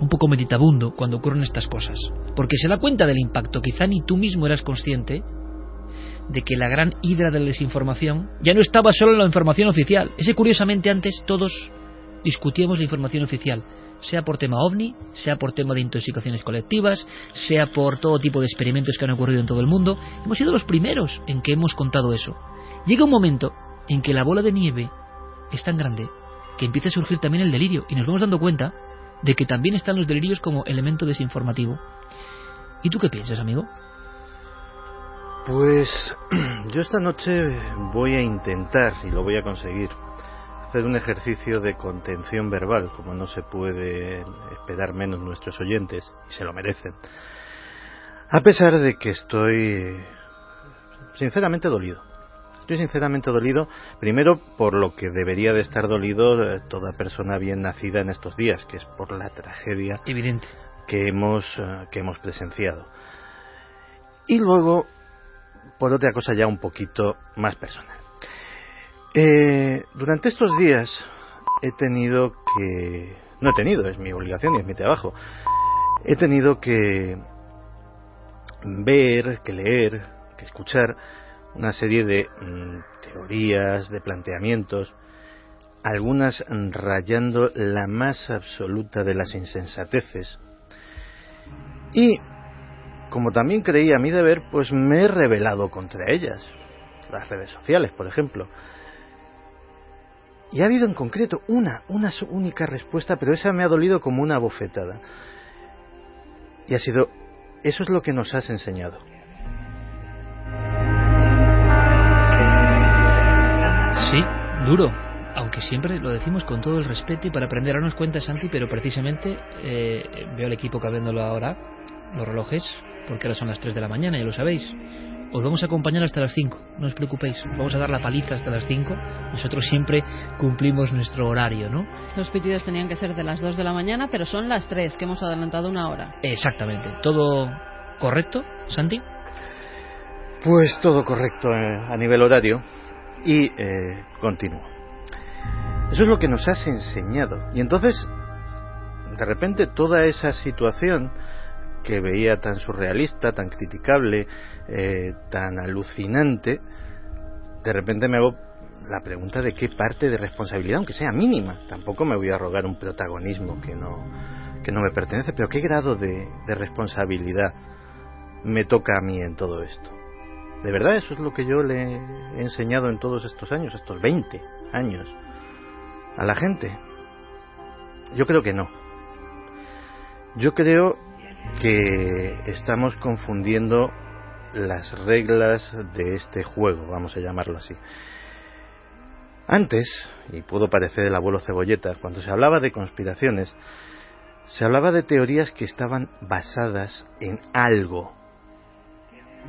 un poco meditabundo cuando ocurren estas cosas, porque se da cuenta del impacto, quizá ni tú mismo eras consciente de que la gran hidra de la desinformación ya no estaba solo en la información oficial. Ese curiosamente antes todos discutíamos la información oficial. Sea por tema ovni, sea por tema de intoxicaciones colectivas, sea por todo tipo de experimentos que han ocurrido en todo el mundo. Hemos sido los primeros en que hemos contado eso. Llega un momento en que la bola de nieve es tan grande que empieza a surgir también el delirio y nos vamos dando cuenta de que también están los delirios como elemento desinformativo. ¿Y tú qué piensas, amigo? Pues yo esta noche voy a intentar, y lo voy a conseguir, hacer un ejercicio de contención verbal, como no se puede esperar menos nuestros oyentes, y se lo merecen. A pesar de que estoy sinceramente dolido. Estoy sinceramente dolido, primero por lo que debería de estar dolido eh, toda persona bien nacida en estos días, que es por la tragedia Evidente. que hemos, eh, que hemos presenciado. Y luego, por otra cosa ya un poquito más personal. Eh, durante estos días he tenido que... No he tenido, es mi obligación y es mi trabajo. He tenido que ver, que leer, que escuchar una serie de mm, teorías, de planteamientos, algunas rayando la más absoluta de las insensateces. Y, como también creía mi deber, pues me he rebelado contra ellas, las redes sociales, por ejemplo. Y ha habido en concreto una, una única respuesta, pero esa me ha dolido como una bofetada. Y ha sido, eso es lo que nos has enseñado. Sí, duro. Aunque siempre lo decimos con todo el respeto y para aprender a darnos cuenta, Santi, pero precisamente eh, veo al equipo cabiéndolo ahora, los relojes, porque ahora son las 3 de la mañana, ya lo sabéis. Os vamos a acompañar hasta las 5, no os preocupéis. Vamos a dar la paliza hasta las 5. Nosotros siempre cumplimos nuestro horario, ¿no? Los pitidos tenían que ser de las 2 de la mañana, pero son las 3, que hemos adelantado una hora. Exactamente. ¿Todo correcto, Santi? Pues todo correcto eh, a nivel horario y eh, continúo. Eso es lo que nos has enseñado. Y entonces, de repente, toda esa situación que veía tan surrealista, tan criticable, eh, tan alucinante, de repente me hago la pregunta de qué parte de responsabilidad, aunque sea mínima, tampoco me voy a rogar un protagonismo que no, que no me pertenece, pero qué grado de, de responsabilidad me toca a mí en todo esto. ¿De verdad eso es lo que yo le he enseñado en todos estos años, estos 20 años, a la gente? Yo creo que no. Yo creo que estamos confundiendo las reglas de este juego, vamos a llamarlo así. Antes, y puedo parecer el abuelo cebolleta, cuando se hablaba de conspiraciones, se hablaba de teorías que estaban basadas en algo,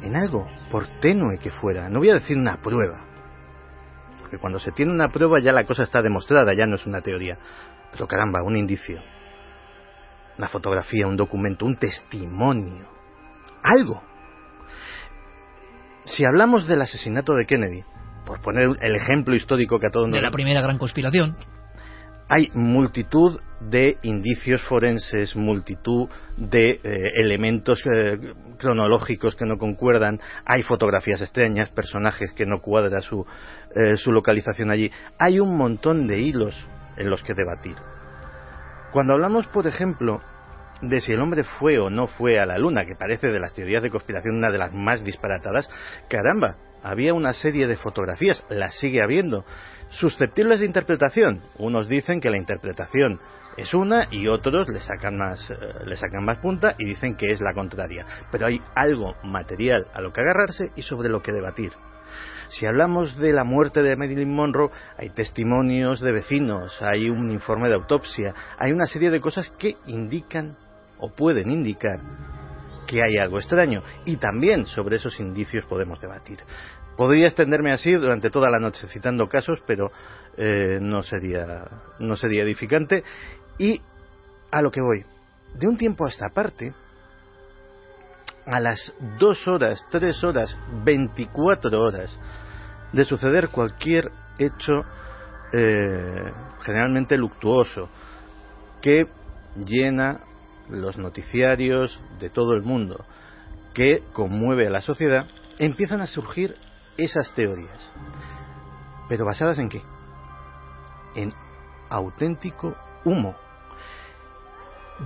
en algo, por tenue que fuera. No voy a decir una prueba, porque cuando se tiene una prueba ya la cosa está demostrada, ya no es una teoría. Pero caramba, un indicio, una fotografía, un documento, un testimonio, algo. Si hablamos del asesinato de Kennedy, por poner el ejemplo histórico que a todos nos... De la primera gran conspiración. Hay multitud de indicios forenses, multitud de eh, elementos eh, cronológicos que no concuerdan, hay fotografías extrañas, personajes que no cuadra su, eh, su localización allí. Hay un montón de hilos en los que debatir. Cuando hablamos, por ejemplo, de si el hombre fue o no fue a la Luna, que parece de las teorías de conspiración una de las más disparatadas, caramba, había una serie de fotografías, las sigue habiendo, susceptibles de interpretación. Unos dicen que la interpretación es una y otros le sacan más, eh, le sacan más punta y dicen que es la contraria. Pero hay algo material a lo que agarrarse y sobre lo que debatir. Si hablamos de la muerte de Marilyn Monroe, hay testimonios de vecinos, hay un informe de autopsia, hay una serie de cosas que indican o pueden indicar que hay algo extraño y también sobre esos indicios podemos debatir. Podría extenderme así durante toda la noche citando casos, pero eh, no, sería, no sería edificante. Y a lo que voy, de un tiempo a esta parte, a las dos horas, tres horas, veinticuatro horas de suceder cualquier hecho eh, generalmente luctuoso que llena los noticiarios de todo el mundo, que conmueve a la sociedad, empiezan a surgir esas teorías. ¿Pero basadas en qué? En auténtico humo.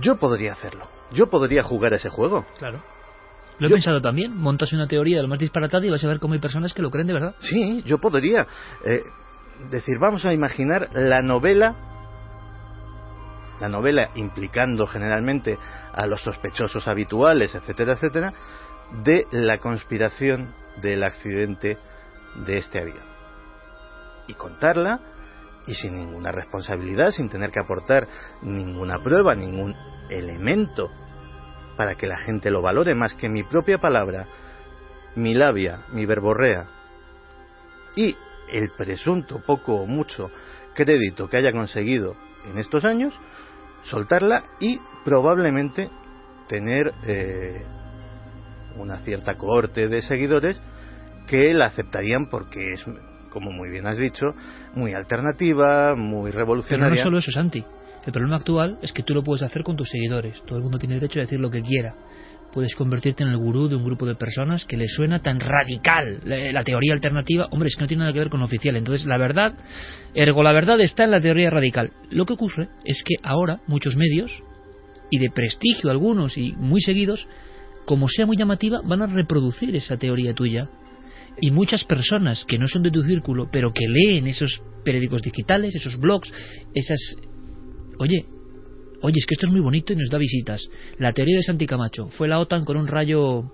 Yo podría hacerlo. Yo podría jugar ese juego. Claro. Lo he pensado también. Montas una teoría de lo más disparatada y vas a ver cómo hay personas que lo creen de verdad. Sí, yo podría. Eh, decir, vamos a imaginar la novela, la novela implicando generalmente a los sospechosos habituales, etcétera, etcétera, de la conspiración del accidente de este avión. Y contarla y sin ninguna responsabilidad, sin tener que aportar ninguna prueba, ningún elemento para que la gente lo valore más que mi propia palabra, mi labia, mi verborrea y el presunto poco o mucho crédito que haya conseguido en estos años, soltarla y probablemente tener eh, una cierta cohorte de seguidores que la aceptarían porque es, como muy bien has dicho, muy alternativa, muy revolucionaria. Pero no solo eso, Santi. El problema actual es que tú lo puedes hacer con tus seguidores. Todo el mundo tiene derecho a decir lo que quiera. Puedes convertirte en el gurú de un grupo de personas que les suena tan radical la, teoría alternativa. Hombre, es que no tiene nada que ver con lo oficial. Entonces, la verdad, ergo, la verdad está en la teoría radical. Lo que ocurre es que ahora muchos medios, y de prestigio algunos y muy seguidos, como sea muy llamativa, van a reproducir esa teoría tuya. Y muchas personas que no son de tu círculo, pero que leen esos periódicos digitales, esos blogs, esas oye, oye, es que esto es muy bonito y nos da visitas. La teoría de Santi Camacho fue la OTAN con un rayo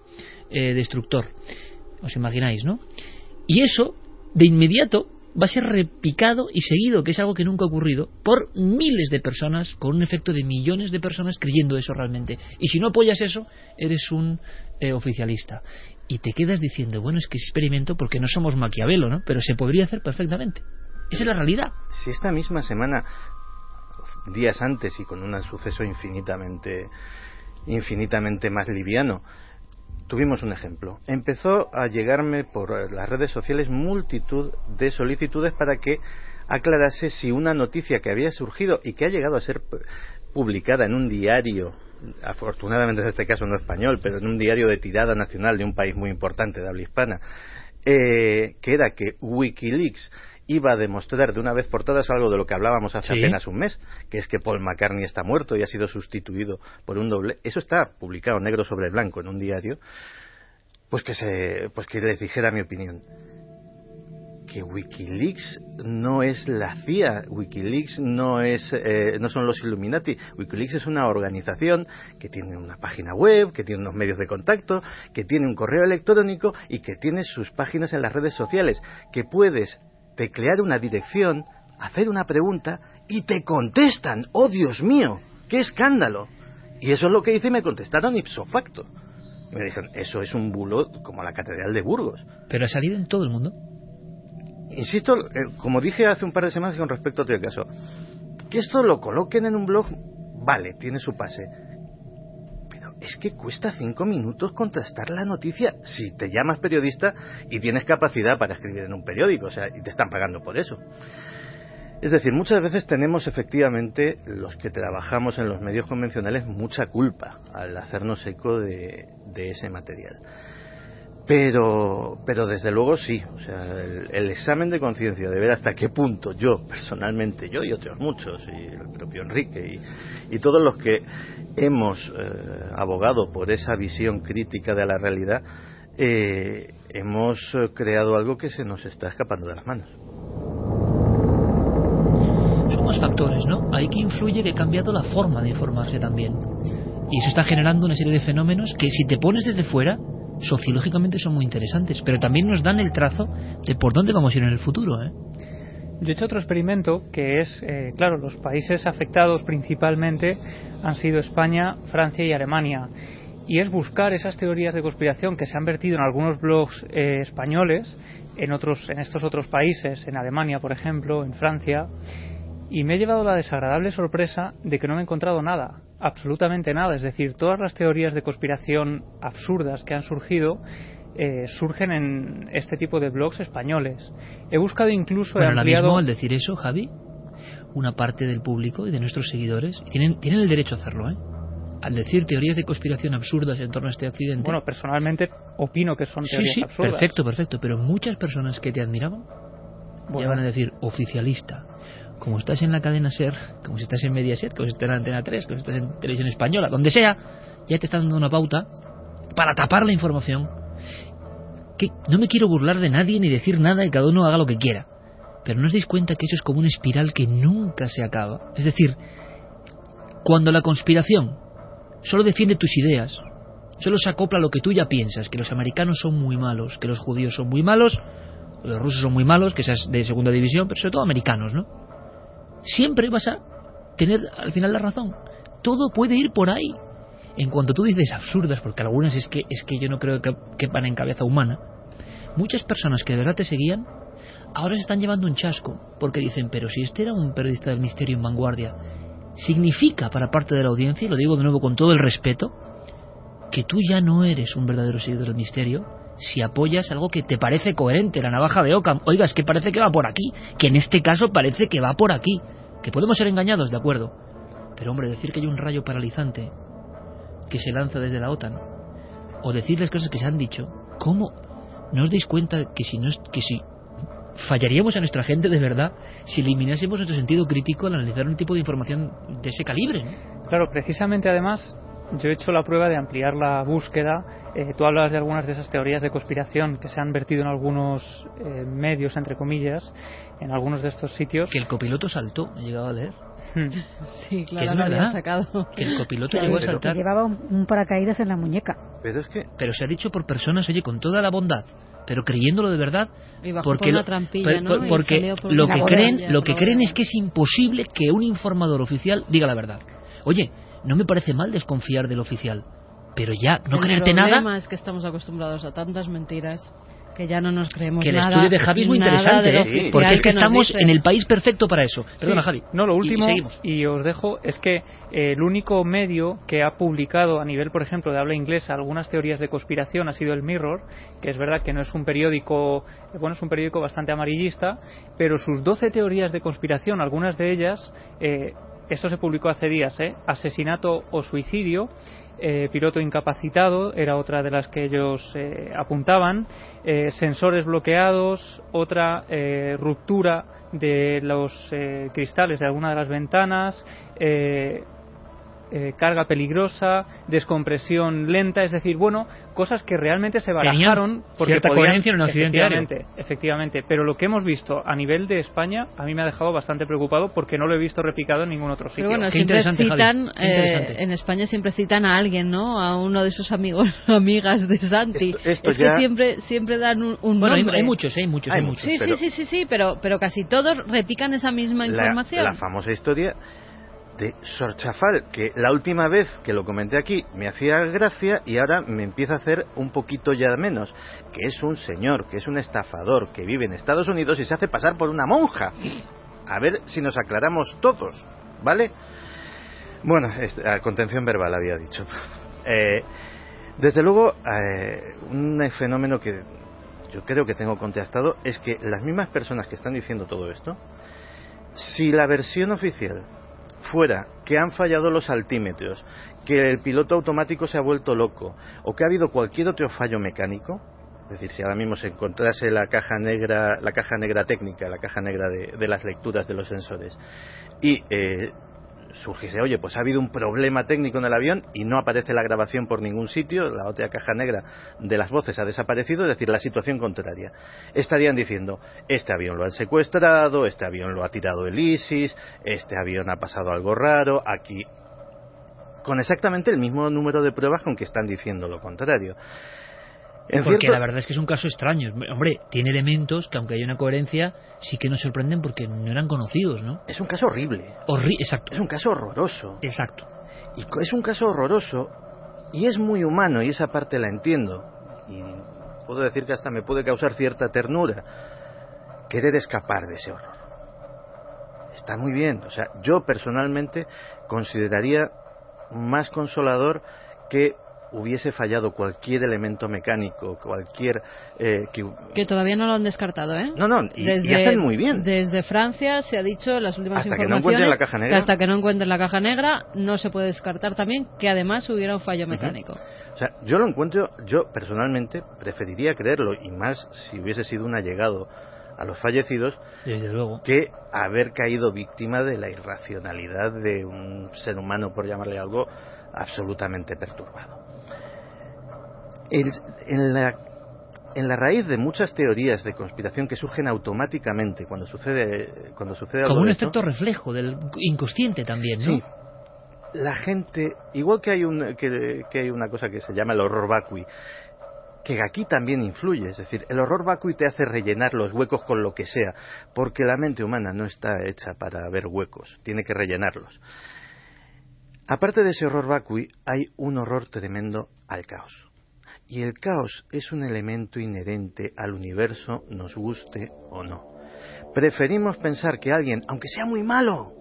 eh, destructor. Os imagináis, ¿no? Y eso, de inmediato, va a ser repicado y seguido, que es algo que nunca ha ocurrido, por miles de personas, con un efecto de millones de personas creyendo eso realmente. Y si no apoyas eso, eres un eh, oficialista. Y te quedas diciendo, bueno, es que experimento porque no somos Maquiavelo, ¿no? Pero se podría hacer perfectamente. Esa es la realidad. Si esta misma semana días antes y con un suceso infinitamente, infinitamente más liviano. Tuvimos un ejemplo. Empezó a llegarme por las redes sociales multitud de solicitudes para que aclarase si una noticia que había surgido y que ha llegado a ser publicada en un diario, afortunadamente en este caso no español, pero en un diario de tirada nacional de un país muy importante de habla hispana, eh, que era que Wikileaks iba a demostrar de una vez por todas algo de lo que hablábamos hace apenas un mes, que es que Paul McCartney está muerto y ha sido sustituido por un doble. Eso está publicado negro sobre blanco en un diario. Pues que se, pues que les dijera mi opinión. Que WikiLeaks no es la CIA, WikiLeaks no es, eh, no son los Illuminati. WikiLeaks es una organización que tiene una página web, que tiene unos medios de contacto, que tiene un correo electrónico y que tiene sus páginas en las redes sociales, que puedes teclear una dirección, hacer una pregunta y te contestan. ¡Oh, Dios mío! ¡Qué escándalo! Y eso es lo que hice y me contestaron ipso facto. Y me dijeron, eso es un bulo como la Catedral de Burgos. Pero ha salido en todo el mundo. Insisto, eh, como dije hace un par de semanas con respecto a otro caso, que esto lo coloquen en un blog, vale, tiene su pase es que cuesta cinco minutos contestar la noticia si te llamas periodista y tienes capacidad para escribir en un periódico, o sea, y te están pagando por eso. Es decir, muchas veces tenemos efectivamente, los que trabajamos en los medios convencionales, mucha culpa al hacernos eco de, ese material. Pero, pero desde luego sí, o sea, el, examen de conciencia de ver hasta qué punto yo, personalmente, yo y otros muchos, y el propio Enrique, y, todos los que hemos eh, abogado por esa visión crítica de la realidad, eh, hemos eh, creado algo que se nos está escapando de las manos. Son factores, ¿no? Hay que influye que ha cambiado la forma de informarse también. Y eso está generando una serie de fenómenos que si te pones desde fuera, sociológicamente son muy interesantes, pero también nos dan el trazo de por dónde vamos a ir en el futuro, ¿eh? Yo he hecho otro experimento que es, eh, claro, los países afectados principalmente han sido España, Francia y Alemania. Y es buscar esas teorías de conspiración que se han vertido en algunos blogs eh, españoles, en, otros, en estos otros países, en Alemania, por ejemplo, en Francia. Y me he llevado la desagradable sorpresa de que no me he encontrado nada, absolutamente nada. Es decir, todas las teorías de conspiración absurdas que han surgido eh, surgen en este tipo de blogs españoles. He buscado incluso... Bueno, mismo al decir eso, Javi, una parte del público y de nuestros seguidores tienen, tienen el derecho a hacerlo, ¿eh? Al decir teorías de conspiración absurdas en torno a este accidente. Bueno, personalmente opino que son teorías sí, sí, absurdas. Perfecto, perfecto. Pero muchas personas que te admiraban ya van a decir oficialista, como estás en la cadena SER, como si estás en Mediaset, como si estás en Antena 3, como si estás en Televisión Española, donde sea, ya te están dando una pauta para tapar la información. Que no me quiero burlar de nadie ni decir nada y cada uno haga lo que quiera. Pero no os dais cuenta que eso es como una espiral que nunca se acaba. Es decir, cuando la conspiración solo defiende tus ideas, solo se acopla a lo que tú ya piensas, que los americanos son muy malos, que los judíos son muy malos, los rusos son muy malos, que seas de segunda división, pero sobre todo americanos, ¿no? Siempre vas a tener al final la razón. Todo puede ir por ahí. En cuanto tú dices absurdas, porque algunas es que, es que yo no creo que quepan en cabeza humana, muchas personas que de verdad te seguían, ahora se están llevando un chasco, porque dicen, pero si este era un periodista del misterio en vanguardia, significa para parte de la audiencia, y lo digo de nuevo con todo el respeto, que tú ya no eres un verdadero seguidor del misterio si apoyas algo que te parece coherente, la navaja de Ockham. Oiga, es que parece que va por aquí, que en este caso parece que va por aquí, que podemos ser engañados, de acuerdo. Pero hombre, decir que hay un rayo paralizante que se lanza desde la OTAN, o decirles cosas que se han dicho, ¿cómo no os dais cuenta que si no es, que si fallaríamos a nuestra gente de verdad si eliminásemos nuestro sentido crítico al analizar un tipo de información de ese calibre? Claro, precisamente además yo he hecho la prueba de ampliar la búsqueda. Eh, tú hablas de algunas de esas teorías de conspiración que se han vertido en algunos eh, medios, entre comillas, en algunos de estos sitios. Que el copiloto saltó, he llegado a leer. Hmm. Sí, Que claro, es verdad. sacado. Que el copiloto llegó a saltar. que llevaba un, paracaídas en la muñeca. Pero es que Pero se ha dicho por personas, oye, con toda la bondad, pero creyéndolo de verdad, porque porque por lo que creen, lo que creen es que es imposible que un informador oficial diga la verdad. Oye, no me parece mal desconfiar del oficial, pero ya no el creerte problema nada. es que estamos acostumbrados a tantas mentiras que ya no nos creemos Que el nada. estudio de Javi es muy interesante, ¿eh? porque es que estamos dice. en el país perfecto para eso. Perdona, Sí. Javi. No, lo último, Y, y os dejo, es que el único medio que ha publicado a nivel, por ejemplo, de habla inglesa algunas teorías de conspiración ha sido el Mirror, que es verdad que no es un periódico, bueno, es un periódico bastante amarillista, pero sus 12 teorías de conspiración, algunas de ellas, eh, esto se publicó hace días, ¿eh? asesinato o suicidio, eh, piloto incapacitado era otra de las que ellos eh, apuntaban, eh, sensores bloqueados, otra eh, ruptura de los cristales de alguna de las ventanas, eh, carga peligrosa, descompresión lenta, es decir, bueno, cosas que realmente se Tenían barajaron porque cierta podían- coherencia en un efectivamente, efectivamente, pero lo que hemos visto a nivel de España a mí me ha dejado bastante preocupado porque no lo he visto replicado en ningún otro sitio. Pero bueno, Qué siempre citan, eh, en España siempre citan a alguien, ¿no? A uno de sus amigos, amigas de Santi. Esto- esto es ya- que siempre, siempre dan un, un Bueno, hay, nombre. hay muchos, hay muchos, hay, Hay muchos. Sí, pero- sí, sí, sí, sí, pero, pero casi todos repican esa misma la, información. la famosa historia de Sorchafal, que la última vez que lo comenté aquí me hacía gracia y ahora me empieza a hacer un poquito ya menos, que es un señor, que es un estafador, que vive en Estados Unidos y se hace pasar por una monja. A ver si nos aclaramos todos, ¿vale? Bueno, contención verbal había dicho. Eh, desde luego, eh, un fenómeno que yo creo que tengo contestado es que las mismas personas que están diciendo todo esto, si la versión oficial fuera que han fallado los altímetros, que el piloto automático se ha vuelto loco o que ha habido cualquier otro fallo mecánico, es decir, si ahora mismo se encontrase la caja negra, la caja negra técnica, la caja negra de, las lecturas de los sensores y eh, surgiese, oye, pues ha habido un problema técnico en el avión y no aparece la grabación por ningún sitio, la otra caja negra de las voces ha desaparecido, es decir, la situación contraria. Estarían diciendo, este avión lo han secuestrado, este avión lo ha tirado el ISIS, este avión ha pasado algo raro, aquí con exactamente el mismo número de pruebas con que están diciendo lo contrario. En Porque cierto- la verdad es que es un caso extraño. Hombre, tiene elementos que, aunque haya una coherencia, sí que nos sorprenden porque no eran conocidos, ¿no? es un caso horrible, Horri exacto. es un caso horroroso. Exacto. Y es un caso horroroso y es muy humano y esa parte la entiendo. Y puedo decir que hasta me puede causar cierta ternura querer escapar de ese horror. Está muy bien. O sea, yo personalmente consideraría más consolador que hubiese fallado cualquier elemento mecánico, cualquier... eh, que, Que todavía no lo han descartado, ¿eh? no, no, y, y hacen muy bien. Desde Francia se ha dicho en las últimas Hasta que no informaciones encuentren la caja negra. que hasta que no encuentren la caja negra no se puede descartar también que además hubiera un fallo mecánico. O sea, yo lo encuentro, yo personalmente preferiría creerlo, y más si hubiese sido un allegado a los fallecidos Desde luego. que haber caído víctima de la irracionalidad de un ser humano, por llamarle algo, absolutamente perturbado. En, la, en la raíz de muchas teorías de conspiración que surgen automáticamente cuando sucede, cuando sucede algo Como un esto, efecto reflejo del inconsciente también, ¿no? Sí. La gente, igual que hay, un, que, que hay una cosa que se llama el horror vacui, que aquí también influye, es decir, el horror vacui te hace rellenar los huecos con lo que sea, porque la mente humana no está hecha para ver huecos, tiene que rellenarlos. Aparte de ese horror vacui, hay un horror tremendo al caos. Y el caos es un elemento inherente al universo, nos guste o no. Preferimos pensar que alguien, aunque sea muy malo,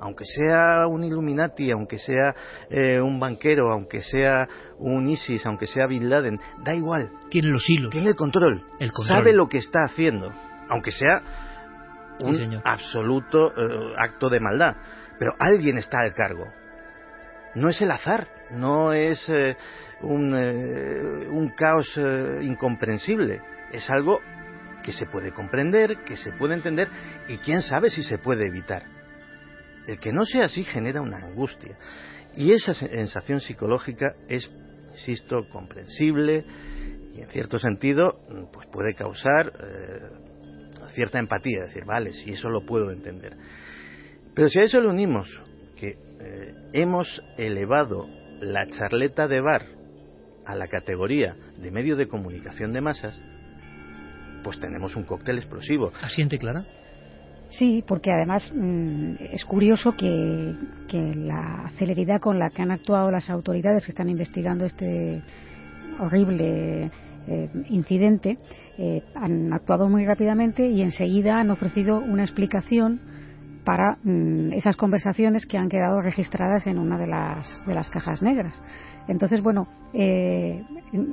aunque sea un Illuminati, aunque sea eh, un banquero, aunque sea un ISIS, aunque sea Bin Laden, da igual. Tiene los hilos. Tiene el control. El control. Sabe lo que está haciendo, aunque sea un absoluto eh, acto de maldad. Pero alguien está al cargo. No es el azar, no es eh, un, eh, un caos eh, incomprensible. Es algo que se puede comprender, que se puede entender y quién sabe si se puede evitar. El que no sea así genera una angustia. Y esa sensación psicológica es, insisto, comprensible y en cierto sentido mm, pues puede causar cierta empatía, decir, vale, si eso lo puedo entender. Pero si a eso le unimos que hemos elevado la charleta de bar a la categoría de medio de comunicación de masas, pues tenemos un cóctel explosivo. ¿Asiente Clara? Sí, porque además mm, es curioso que, que la celeridad con la que han actuado las autoridades que están investigando este horrible eh, incidente eh, han actuado muy rápidamente y enseguida han ofrecido una explicación para mm, esas conversaciones que han quedado registradas en una de las, de las cajas negras. Entonces, bueno, eh,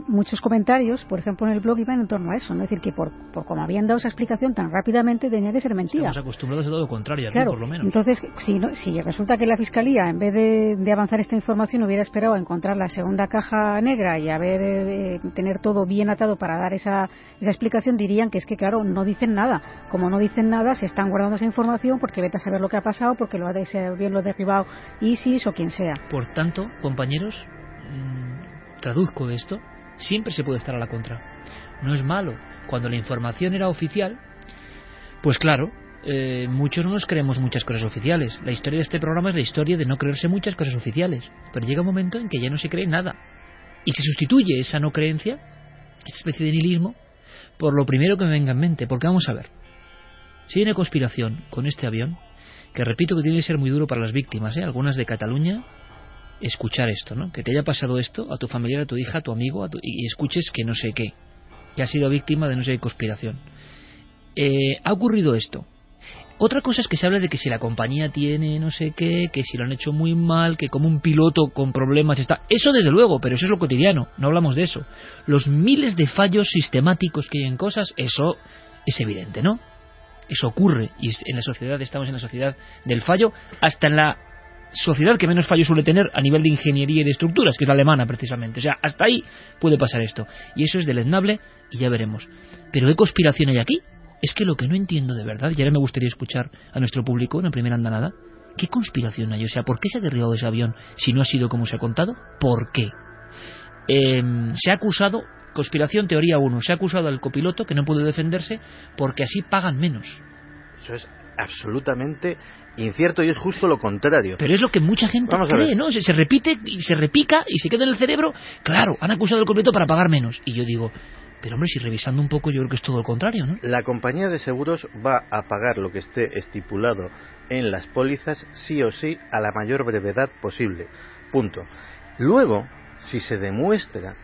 muchos comentarios, por ejemplo, en el blog iban en torno a eso, ¿no? Es decir, que por, por como habían dado esa explicación tan rápidamente tenía que ser mentira. Estamos acostumbrados a todo lo contrario, aquí Claro, por lo menos. entonces, si, no- si resulta que la Fiscalía, en vez de, de avanzar esta información, hubiera esperado a encontrar la segunda caja negra y haber eh, tener todo bien atado para dar esa, esa explicación, dirían que es que, claro, no dicen nada. Como no dicen nada, se están guardando esa información porque vete saber lo que ha pasado, porque lo ha bien lo derribado ISIS o quien sea. Por tanto, compañeros, mm, traduzco esto, siempre se puede estar a la contra. No es malo. Cuando la información era oficial, pues claro, eh, muchos no nos creemos muchas cosas oficiales. La historia de este programa es la historia de no creerse muchas cosas oficiales. Pero llega un momento en que ya no se cree nada. Y se sustituye esa no creencia, esa especie de nihilismo, por lo primero que me venga en mente. Porque vamos a ver, si hay una conspiración con este avión, que repito que tiene que ser muy duro para las víctimas, ¿eh? algunas de Cataluña, escuchar esto, ¿no? Que te haya pasado esto a tu familiar, a tu hija, a tu amigo, a tu- y escuches que no sé qué, que ha sido víctima de no sé qué conspiración. Eh, ha ocurrido esto. Otra cosa es que se habla de que si la compañía tiene no sé qué, que si lo han hecho muy mal, que como un piloto con problemas está. Eso desde luego, pero eso es lo cotidiano, no hablamos de eso. Los miles de fallos sistemáticos que hay en cosas, eso es evidente, ¿no? Eso ocurre y en la sociedad estamos en la sociedad del fallo, hasta en la sociedad que menos fallos suele tener a nivel de ingeniería y de estructuras, que es la alemana precisamente. O sea, hasta ahí puede pasar esto. Y eso es deleznable y ya veremos. Pero ¿qué conspiración hay aquí? Es que lo que no entiendo de verdad, y ahora me gustaría escuchar a nuestro público en la primera andanada, ¿qué conspiración hay? O sea, ¿por qué se ha derribado ese avión si no ha sido como se ha contado? ¿Por qué? Eh, se ha acusado, conspiración teoría 1, se ha acusado al copiloto que no pudo defenderse porque así pagan menos. Eso es absolutamente incierto y es justo lo contrario. Pero es lo que mucha gente Vamos cree. ¿no? Se, se repite y se repica y se queda en el cerebro. Claro, han acusado al completo para pagar menos. Y yo digo, pero hombre, si revisando un poco, yo creo que es todo lo contrario, ¿no? La compañía de seguros va a pagar lo que esté estipulado en las pólizas sí o sí a la mayor brevedad posible. Punto. Luego, si se demuestra,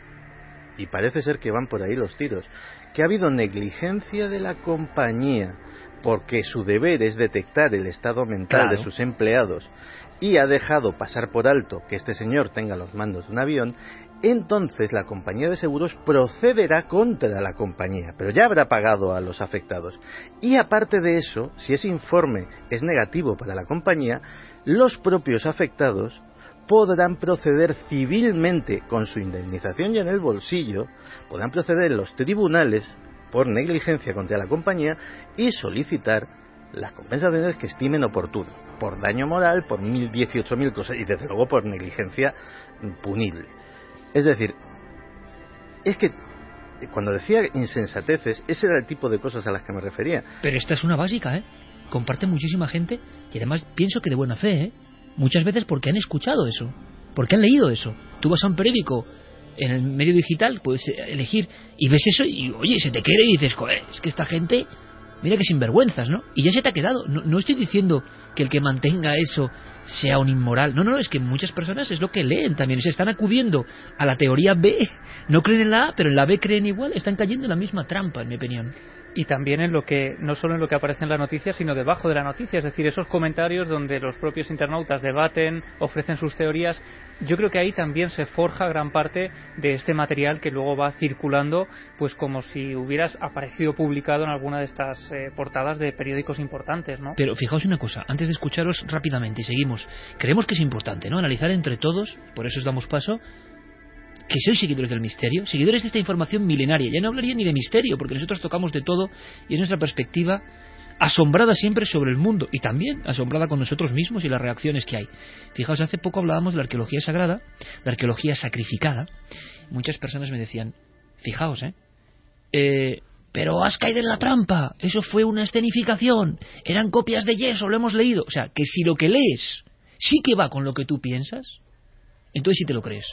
y parece ser que van por ahí los tiros, que ha habido negligencia de la compañía porque su deber es detectar el estado mental Claro. de sus empleados y ha dejado pasar por alto que este señor tenga los mandos de un avión, entonces la compañía de seguros procederá contra la compañía, pero ya habrá pagado a los afectados. Y aparte de eso, si ese informe es negativo para la compañía, los propios afectados podrán proceder civilmente con su indemnización ya en el bolsillo, podrán proceder en los tribunales por negligencia contra la compañía y solicitar las compensaciones que estimen oportuno, por daño moral, por mil dieciocho mil cosas y desde luego por negligencia punible. Es decir, es que cuando decía insensateces, ese era el tipo de cosas a las que me refería. Pero esta es una básica, ¿eh? Comparte muchísima gente y además pienso que de buena fe, ¿eh? Muchas veces porque han escuchado eso, porque han leído eso. Tú vas a un periódico en el medio digital, puedes elegir y ves eso y, oye, se te quiere y dices, es que esta gente, mira que sinvergüenzas, ¿no? Y ya se te ha quedado. No, no estoy diciendo que el que mantenga eso sea un inmoral. No, no, es que muchas personas es lo que leen también. Se están acudiendo a la teoría B. No creen en la A, pero en la B creen igual. Están cayendo en la misma trampa, en mi opinión y también en lo que no solo en lo que aparece en la noticia sino debajo de la noticia. Es decir esos comentarios donde los propios internautas debaten ofrecen sus teorías. Yo creo que ahí también se forja gran parte de este material que luego va circulando pues como si hubieras aparecido publicado en alguna de estas eh, portadas de periódicos importantes ¿no? pero fijaos una cosa antes de escucharos rápidamente y seguimos. Creemos que es importante no analizar entre todos por eso os damos paso que sois seguidores del misterio, seguidores de esta información milenaria. Ya no hablaría ni de misterio, porque nosotros tocamos de todo y es nuestra perspectiva asombrada siempre sobre el mundo y también asombrada con nosotros mismos y las reacciones que hay. Fijaos, hace poco hablábamos de la arqueología sagrada, la arqueología sacrificada. Muchas personas me decían, fijaos, ¿eh? eh pero has caído en la trampa, eso fue una escenificación, eran copias de yeso, lo hemos leído. O sea, que si lo que lees sí que va con lo que tú piensas, entonces sí te lo crees.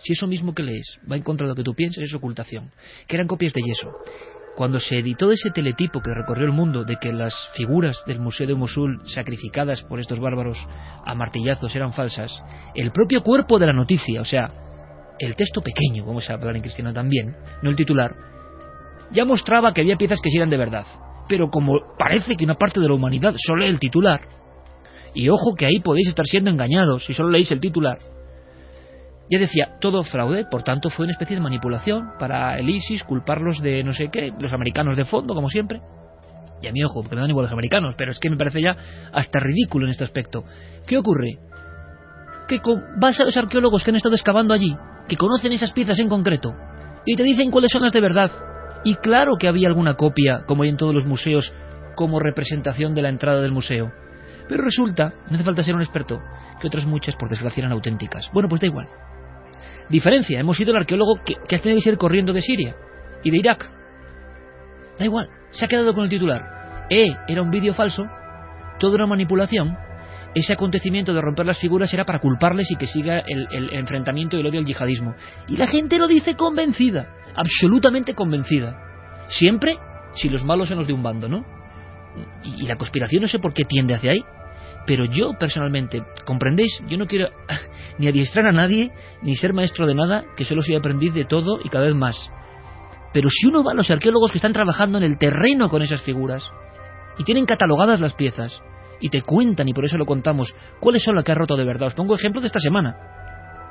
Si eso mismo que lees va en contra de lo que tú piensas, es ocultación. Que eran copias de yeso. Cuando se editó ese teletipo que recorrió el mundo de que las figuras del Museo de Mosul sacrificadas por estos bárbaros a martillazos eran falsas, el propio cuerpo de la noticia, o sea, el texto pequeño, vamos a hablar en cristiano también, no el titular, ya mostraba que había piezas que sí eran de verdad. Pero como parece que una parte de la humanidad solo lee el titular, y ojo que ahí podéis estar siendo engañados si solo leéis el titular, ya decía, todo fraude, por tanto fue una especie de manipulación para el ISIS, culparlos de no sé qué, los americanos de fondo, como siempre. Y a mi ojo, porque me dan igual los americanos, pero es que me parece ya hasta ridículo en este aspecto. ¿Qué ocurre? Que vas a los arqueólogos que han estado excavando allí, que conocen esas piezas en concreto, y te dicen cuáles son las de verdad. Y claro que había alguna copia, como hay en todos los museos, como representación de la entrada del museo. Pero resulta, no hace falta ser un experto, que otras muchas, por desgracia, eran auténticas. Bueno, pues da igual. Diferencia, hemos sido el arqueólogo que, ha tenido que ir corriendo de Siria y de Irak. Da igual, se ha quedado con el titular. Eh, era un vídeo falso, toda una manipulación. Ese acontecimiento de romper las figuras era para culparles y que siga el, el enfrentamiento y el odio al yihadismo. Y la gente lo dice convencida, absolutamente convencida. Siempre si los malos son los de un bando, ¿no? Y, y la conspiración no sé por qué tiende hacia ahí, pero yo personalmente, ¿comprendéis? Yo no quiero ni adiestrar a nadie, ni ser maestro de nada, que solo soy aprendiz de todo y cada vez más. Pero si uno va a los arqueólogos que están trabajando en el terreno con esas figuras, y tienen catalogadas las piezas, y te cuentan, y por eso lo contamos, cuáles son las que ha roto de verdad. Os pongo ejemplo de esta semana.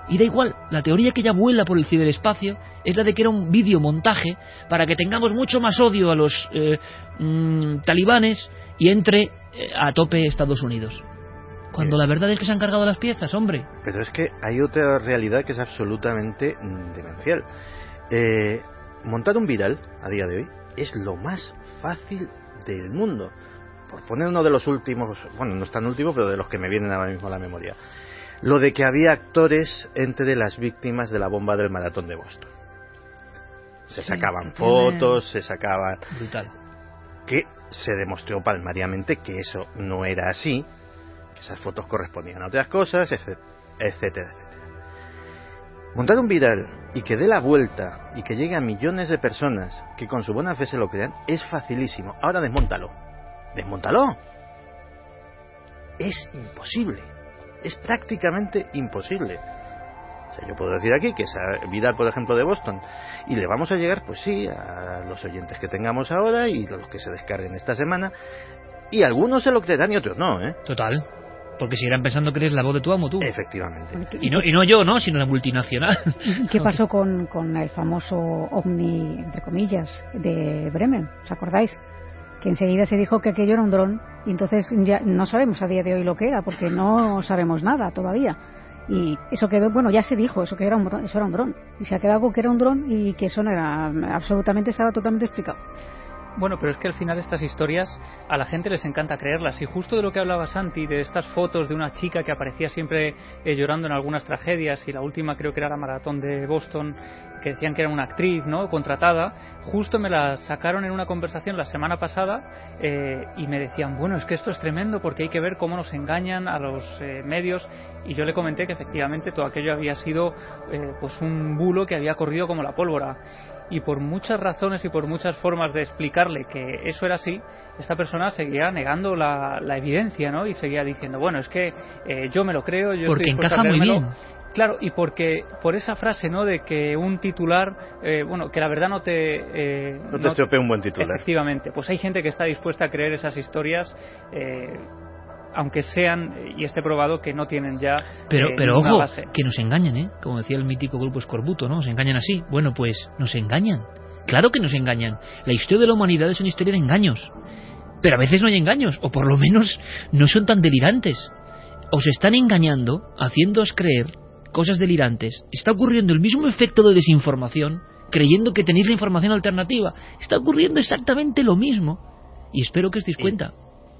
Y da igual, la teoría que ya vuela por el ciberespacio es la de que era un videomontaje para que tengamos mucho más odio a los eh, mm, talibanes y entre eh, a tope Estados Unidos. Cuando la verdad es que se han cargado las piezas, hombre. Pero es que hay otra realidad que es absolutamente mm, demencial. Eh, montar un viral a día de hoy es lo más fácil del mundo. Por poner uno de los últimos, bueno, no es tan último, pero de los que me vienen ahora mismo a la memoria. Lo de que había actores entre las víctimas de la bomba del maratón de Boston. Se sacaban fotos, se sacaban. Brutal. Que se demostró palmariamente que eso no era así, esas fotos correspondían a otras cosas, etcétera, etcétera. Montar un viral y que dé la vuelta y que llegue a millones de personas que con su buena fe se lo crean es facilísimo. Ahora desmontalo. Desmontalo. Es imposible. Es prácticamente imposible yo puedo decir aquí que esa Vidal, por ejemplo, de Boston, y le vamos a llegar, pues sí, a los oyentes que tengamos ahora y los que se descarguen esta semana, y algunos se lo creerán y otros no, ¿eh? Total. Porque seguirán pensando que eres la voz de tu amo, tú. Efectivamente. Y no, y no yo, ¿no? Sino la multinacional. ¿Qué pasó con, con el famoso ovni, entre comillas, de Bremen? ¿Os acordáis? Que enseguida se dijo que aquello era un dron y entonces ya no sabemos a día de hoy lo que era porque no sabemos nada todavía Y eso quedó, bueno, ya se dijo, eso que era un, eso era un dron. Y se ha quedado con que era un dron y que eso no era absolutamente, estaba totalmente explicado. Bueno, pero es que al final estas historias a la gente les encanta creerlas. Y justo de lo que hablaba Santi, de estas fotos de una chica que aparecía siempre eh, llorando en algunas tragedias, y la última creo que era la maratón de Boston, que decían que era una actriz, ¿no? Contratada, justo me la sacaron en una conversación la semana pasada eh, y me decían, bueno, es que esto es tremendo porque hay que ver cómo nos engañan a los eh, medios. Y yo le comenté que efectivamente todo aquello había sido pues un bulo que había corrido como la pólvora y por muchas razones y por muchas formas de explicarle que eso era así, esta persona seguía negando la, evidencia, ¿no? Y seguía diciendo, bueno, es que eh, yo me lo creo, yo porque estoy encaja muy bien. Claro, y porque por esa frase, ¿no? De que un titular, eh, bueno, que la verdad no te... Eh, no te estropea un buen titular. Efectivamente, pues hay gente que está dispuesta a creer esas historias aunque sean y esté probado que no tienen ya pero eh, pero ojo que nos engañan eh como decía el mítico grupo Escorbuto no nos engañan así. Bueno pues nos engañan. Claro que nos engañan. La historia de la humanidad es una historia de engaños. Pero a veces no hay engaños o por lo menos no son tan delirantes. Os están engañando haciéndoos creer cosas delirantes. Está ocurriendo el mismo efecto de desinformación creyendo que tenéis la información alternativa. Está ocurriendo exactamente lo mismo. Y espero que os deis cuenta.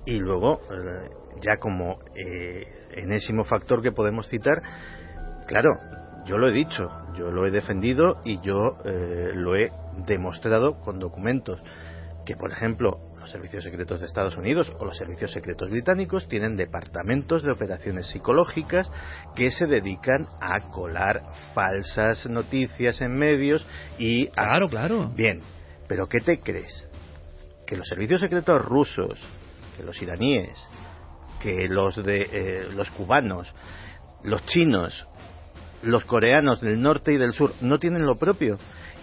y luego eh, ya como eh, enésimo factor que podemos citar, claro, yo lo he dicho, yo lo he defendido y yo eh, lo he demostrado con documentos que, por ejemplo, los servicios secretos de Estados Unidos o los servicios secretos británicos tienen departamentos de operaciones psicológicas que se dedican a colar falsas noticias en medios y claro, claro. Bien, pero ¿qué te crees? Que los servicios secretos rusos, que los iraníes, que los de eh, los cubanos, los chinos, los coreanos del norte y del sur no tienen lo propio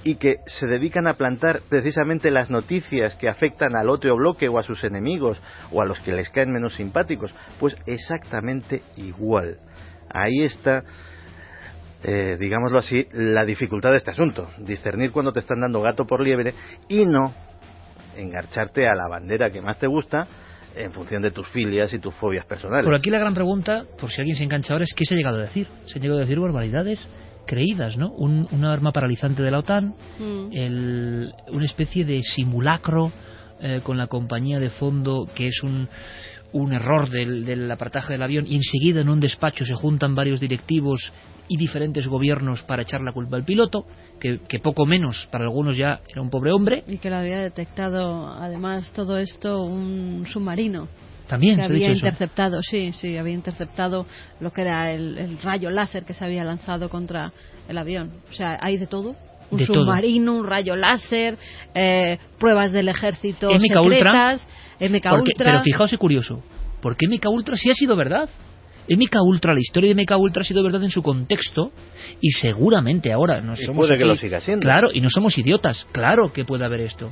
y que se dedican a plantar precisamente las noticias que afectan al otro bloque o a sus enemigos o a los que les caen menos simpáticos, pues exactamente igual. Ahí está, eh, digámoslo así, la dificultad de este asunto, discernir cuando te están dando gato por liebre y no engarcharte a la bandera que más te gusta en función de tus filias y tus fobias personales. Por aquí la gran pregunta, por si alguien se engancha ahora, es ¿qué se ha llegado a decir? Se han llegado a decir barbaridades creídas, ¿no? Un, una arma paralizante de la OTAN, mm. una especie de simulacro eh, con la compañía de fondo que es un, un error del, del apartaje del avión y enseguida en un despacho se juntan varios directivos y diferentes gobiernos para echar la culpa al piloto, que, poco menos para algunos ya era un pobre hombre. Y que lo había detectado además todo esto un submarino. También que había interceptado, sí, sí, había interceptado lo que era el, rayo láser que se había lanzado contra el avión. O sea, hay de todo un submarino, un rayo láser, eh, pruebas del ejército MK secretas, MK Ultra. Pero fijaos es curioso, porque MK Ultra sí ha sido verdad. MK Ultra, la historia de MK Ultra ha sido verdad en su contexto y seguramente ahora no somos puede que lo siga siendo. Claro, y no somos idiotas, claro que puede haber esto.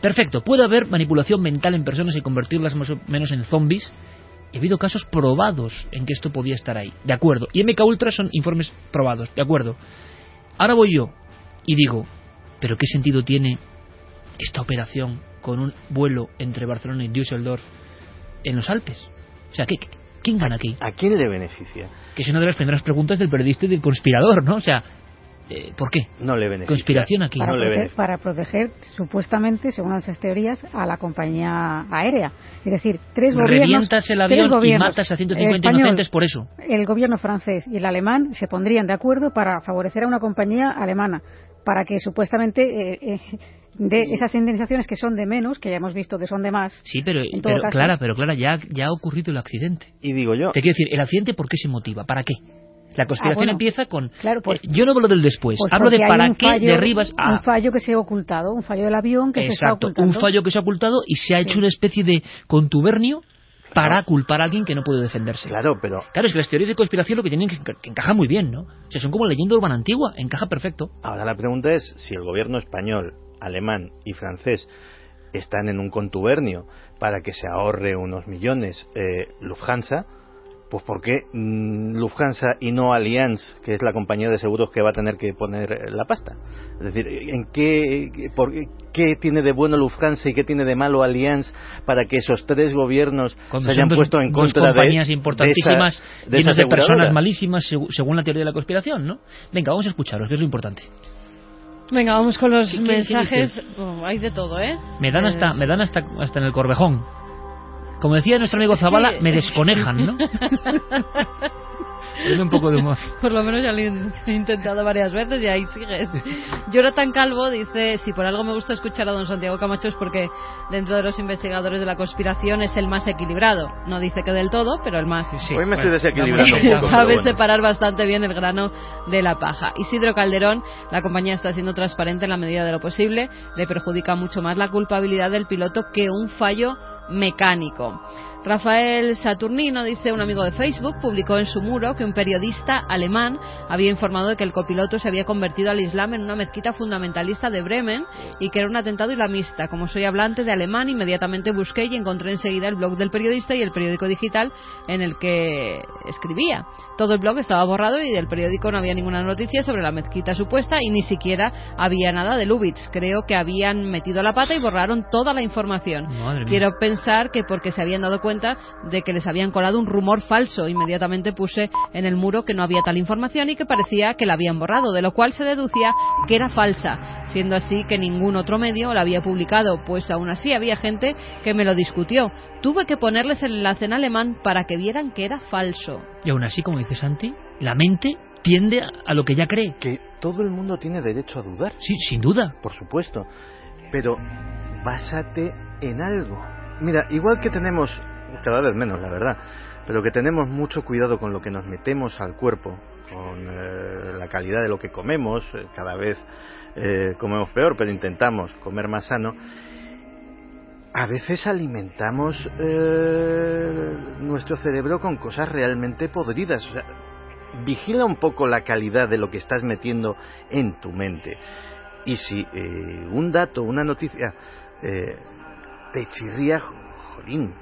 Perfecto, puede haber manipulación mental en personas y convertirlas más o menos en zombies. He habido casos probados en que esto podía estar ahí, de acuerdo. Y MK Ultra son informes probados, de acuerdo. Ahora voy yo y digo, ¿pero qué sentido tiene esta operación con un vuelo entre Barcelona y Düsseldorf en los Alpes? O sea, ¿qué, ¿Quién gana aquí? ¿A quién le beneficia? Que es una de las primeras preguntas del periodista y del conspirador, ¿no? O sea, eh, ¿por qué? No le beneficia. Conspiración aquí. Para, no proteger, para proteger, supuestamente, según esas teorías, a la compañía aérea. Es decir, tres gobiernos... Revientas el avión y matas a 150 inocentes por eso. El gobierno francés y el alemán se pondrían de acuerdo para favorecer a una compañía alemana para que supuestamente eh, eh, de esas indemnizaciones que son de menos, que ya hemos visto que son de más. Sí, pero, pero Clara, pero Clara, ya, ya ha ocurrido el accidente. Y digo yo. Te quiero decir, ¿el accidente por qué se motiva? ¿Para qué? La conspiración ah, empieza con. Claro, pues, eh, yo no hablo del después, pues hablo de para qué derribas a. Un fallo que se ha ocultado, un fallo del avión que se está ocultando. Un fallo que se ha ocultado y se ha hecho una especie de contubernio para culpar a alguien que no puede defenderse. Claro, pero... Claro, es que las teorías de conspiración lo que tienen que, que encaja muy bien, ¿no? O sea, son como leyenda urbana antigua, encaja perfecto. Ahora la pregunta es si el gobierno español alemán y francés están en un contubernio para que se ahorre unos millones eh, Lufthansa, pues ¿por qué mm, Lufthansa y no Allianz, que es la compañía de seguros que va a tener que poner eh, la pasta? Es decir, ¿en qué, por, qué tiene de bueno Lufthansa y qué tiene de malo Allianz para que esos tres gobiernos se hayan puesto en contra dos compañías de, importantísimas, de, llenas esa de personas aseguradora? malísimas, segu- según la teoría de la conspiración, ¿no? Venga, vamos a escucharos, que es lo importante. Venga, vamos con los ¿Qué- qué- qué mensajes. Oh, hay de todo, ¿eh? Me dan Pues- hasta, me dan hasta, hasta en el corvejón. Como decía nuestro amigo Zavala, me desconejan, ¿no? Ponle un poco de humor. Por lo menos ya lo he intentado varias veces y ahí sigues. Jonathan Calvo dice, si por algo me gusta escuchar a don Santiago Camacho es porque dentro de los investigadores de la conspiración es el más equilibrado. No dice que del todo, pero el más. Hoy me estoy desequilibrando un poco. pero Sabe bueno. separar bastante bien el grano de la paja. Isidro Calderón, la compañía está siendo transparente en la medida de lo posible, le perjudica mucho más la culpabilidad del piloto que un fallo mecánico. Rafael Saturnino, dice un amigo de Facebook, publicó en su muro que un periodista alemán había informado de que el copiloto se había convertido al Islam en una mezquita fundamentalista de Bremen y que era un atentado islamista. Como soy hablante de alemán, inmediatamente busqué y encontré enseguida el blog del periodista y el periódico digital en el que escribía. Todo el blog estaba borrado y del periódico no había ninguna noticia sobre la mezquita supuesta y ni siquiera había nada de Lubitz. Creo que habían metido la pata y borraron toda la información. Quiero pensar que porque se habían dado cuenta de que les habían colado un rumor falso. Inmediatamente puse en el muro que no había tal información y que parecía que la habían borrado, de lo cual se deducía que era falsa, siendo así que ningún otro medio la había publicado, pues aún así había gente que me lo discutió. Tuve que ponerles el enlace en alemán para que vieran que era falso. Y aún así, como dice Santi, la mente tiende a, a lo que ya cree. Que todo el mundo tiene derecho a dudar. Sí, sin duda. Por supuesto. Pero básate en algo. Mira, igual que tenemos, cada vez menos la verdad, pero que tenemos mucho cuidado con lo que nos metemos al cuerpo, con eh, la calidad de lo que comemos, eh, cada vez eh, comemos peor, pero intentamos comer más sano. A veces alimentamos nuestro cerebro con cosas realmente podridas. O sea, vigila un poco la calidad de lo que estás metiendo en tu mente. Y si un dato, una noticia, te chirría, jolín,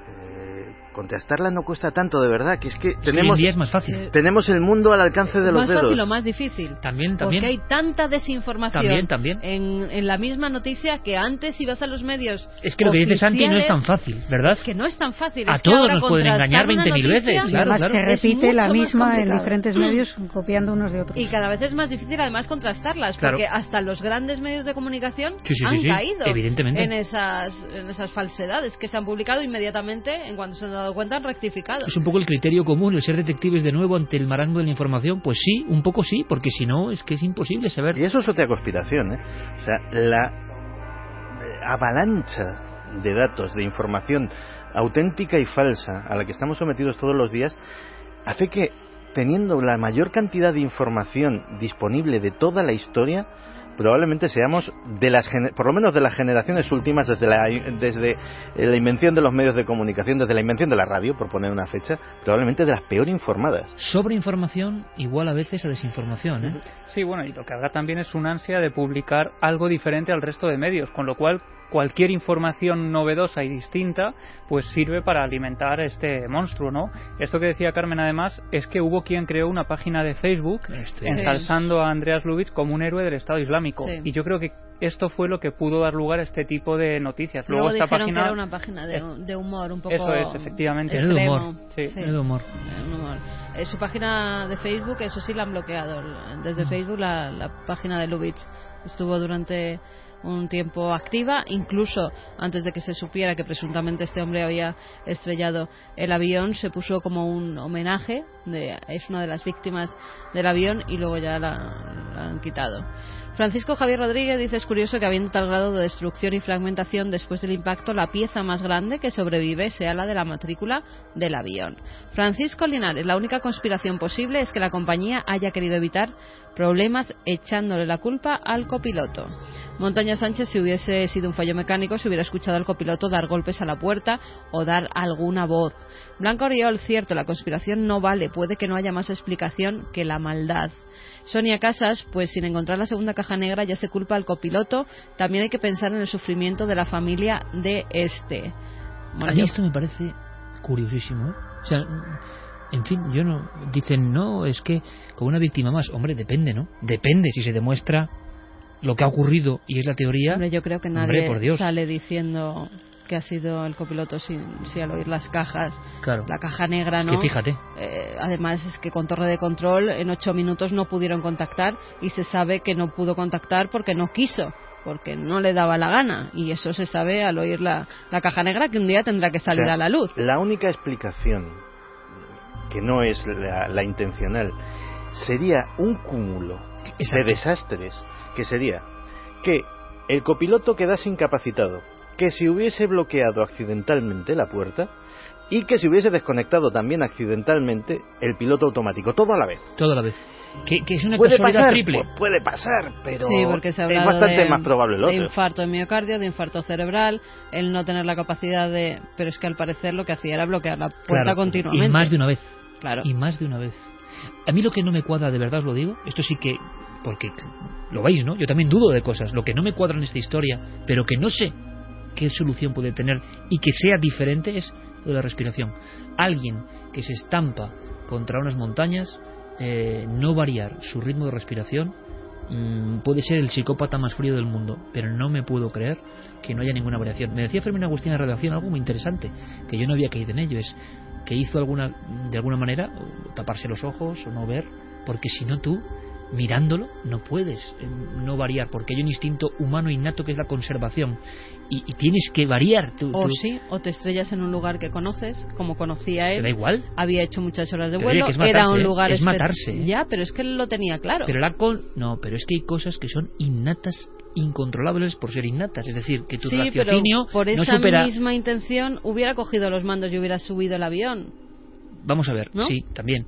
contrastarla no cuesta tanto de verdad, que es que tenemos, día es más fácil. tenemos el mundo al alcance de ¿Es los más dedos. fácil o más difícil? También, también. Porque hay tanta desinformación También, también. En, en la misma noticia que antes ibas a los medios. Es que lo que dice Santi no es tan fácil, ¿verdad? Es que no es tan fácil. A es que todos ahora nos pueden engañar una 20.000 noticia veces, claro, además claro. se repite la más misma en diferentes medios copiando unos de otros. Y cada vez es más difícil además contrastarlas, Claro. porque hasta los grandes medios de comunicación Sí, sí, han sí, sí, caído evidentemente. en esas en esas falsedades que se han publicado inmediatamente, en cuanto se han dado cuenta han rectificado. Es un poco el criterio común, el ser detectives de nuevo ante el marango de la información. Pues sí, un poco sí, porque si no es que es imposible saber. Y eso es otra conspiración, ¿eh? O sea, la eh, avalancha de datos, de información auténtica y falsa a la que estamos sometidos todos los días, hace que, teniendo la mayor cantidad de información disponible de toda la historia, probablemente seamos de las por lo menos de las generaciones últimas desde la desde la invención de los medios de comunicación desde la invención de la radio por poner una fecha probablemente de las peor informadas Sobreinformación igual a veces a desinformación, ¿eh? Sí, bueno, y lo que habrá también es una ansia de publicar algo diferente al resto de medios, con lo cual cualquier información novedosa y distinta pues sirve para alimentar este monstruo, ¿no? Esto que decía Carmen además es que hubo quien creó una página de Facebook Esto es. ensalzando a Andreas Lubitz como un héroe del Estado Islámico Sí. y yo creo que esto fue lo que pudo dar lugar a este tipo de noticias. Luego, esta dijeron página que era una página de, de humor un poco Eso es, efectivamente. Era de humor. Sí. Era de humor. Eh, humor. Eh, su página de Facebook, eso sí la han bloqueado. Desde Facebook la, la página de Lubitz estuvo durante un tiempo activa, incluso antes de que se supiera que presuntamente este hombre había estrellado el avión, se puso como un homenaje, de, es una de las víctimas del avión y luego ya la, la han quitado. Francisco Javier Rodríguez dice es curioso que habiendo tal grado de destrucción y fragmentación después del impacto, la pieza más grande que sobrevive sea la de la matrícula del avión. Francisco Linares, la única conspiración posible es que la compañía haya querido evitar problemas echándole la culpa al copiloto. Montaña Sánchez, si hubiese sido un fallo mecánico, se hubiera escuchado al copiloto dar golpes a la puerta o dar alguna voz. Blanca Oriol, cierto, la conspiración no vale, puede que no haya más explicación que la maldad. Sonia Casas, pues sin encontrar la segunda caja negra ya se culpa al copiloto, también hay que pensar en el sufrimiento de la familia de este. Bueno, a mí yo- esto me parece curiosísimo. ¿eh? O sea, En fin, yo no. Dicen, no, es que con una víctima más. Hombre, depende, ¿no? Depende si se demuestra lo que ha ocurrido y es la teoría. Hombre, yo creo que Hombre, nadie por Dios. sale diciendo que ha sido el copiloto si, si al oír las cajas, Claro. la caja negra, Es ¿no? que fíjate. Eh, además es que con torre de control en ocho minutos no pudieron contactar y se sabe que no pudo contactar porque no quiso porque no le daba la gana y eso se sabe al oír la, la caja negra que un día tendrá que salir O sea, a la luz La única explicación, que no es la, la intencional, sería un cúmulo de desastres, que sería que el copiloto quedase incapacitado, que si hubiese bloqueado accidentalmente la puerta y que si hubiese desconectado también accidentalmente el piloto automático, todo a la vez. Todo a la vez. Que, que es una Puede casualidad pasar, triple. pu- puede pasar, pero Sí, porque se ha es bastante de, más probable lo de otro. infarto de miocardio, de infarto cerebral, el no tener la capacidad de... Pero es que al parecer lo que hacía era bloquear la puerta Claro, continuamente. Y más de una vez. Claro. Y más de una vez. A mí lo que no me cuadra, de verdad os lo digo, esto sí que. Porque lo veis, ¿no? Yo también dudo de cosas. Lo que no me cuadra en esta historia, pero que no sé qué solución puede tener y que sea diferente es lo de la respiración. Alguien que se estampa contra unas montañas, eh, no variar su ritmo de respiración, mm, puede ser el psicópata más frío del mundo, pero no me puedo creer que no haya ninguna variación. Me decía Fermín Agustín en la redacción algo muy interesante, que yo no había caído en ello, es que hizo alguna, de alguna manera taparse los ojos o no ver, porque si no tú, mirándolo, no puedes eh, no variar, porque hay un instinto humano innato que es la conservación, y, y tienes que variar. Tú, O tú- sí, o te estrellas en un lugar que conoces, como conocía él. ¿Te da igual? Había hecho muchas horas de Pero vuelo, matarse, era un ¿eh? lugar Es matarse, ¿eh? Ya, pero es que él lo tenía claro. Pero la con... No, pero es que hay cosas que son innatas, incontrolables por ser innatas. Es decir, que tu sí, pero raciocinio por no esa supera... misma intención hubiera cogido los mandos y hubiera subido el avión. Vamos a ver, ¿No? sí, también.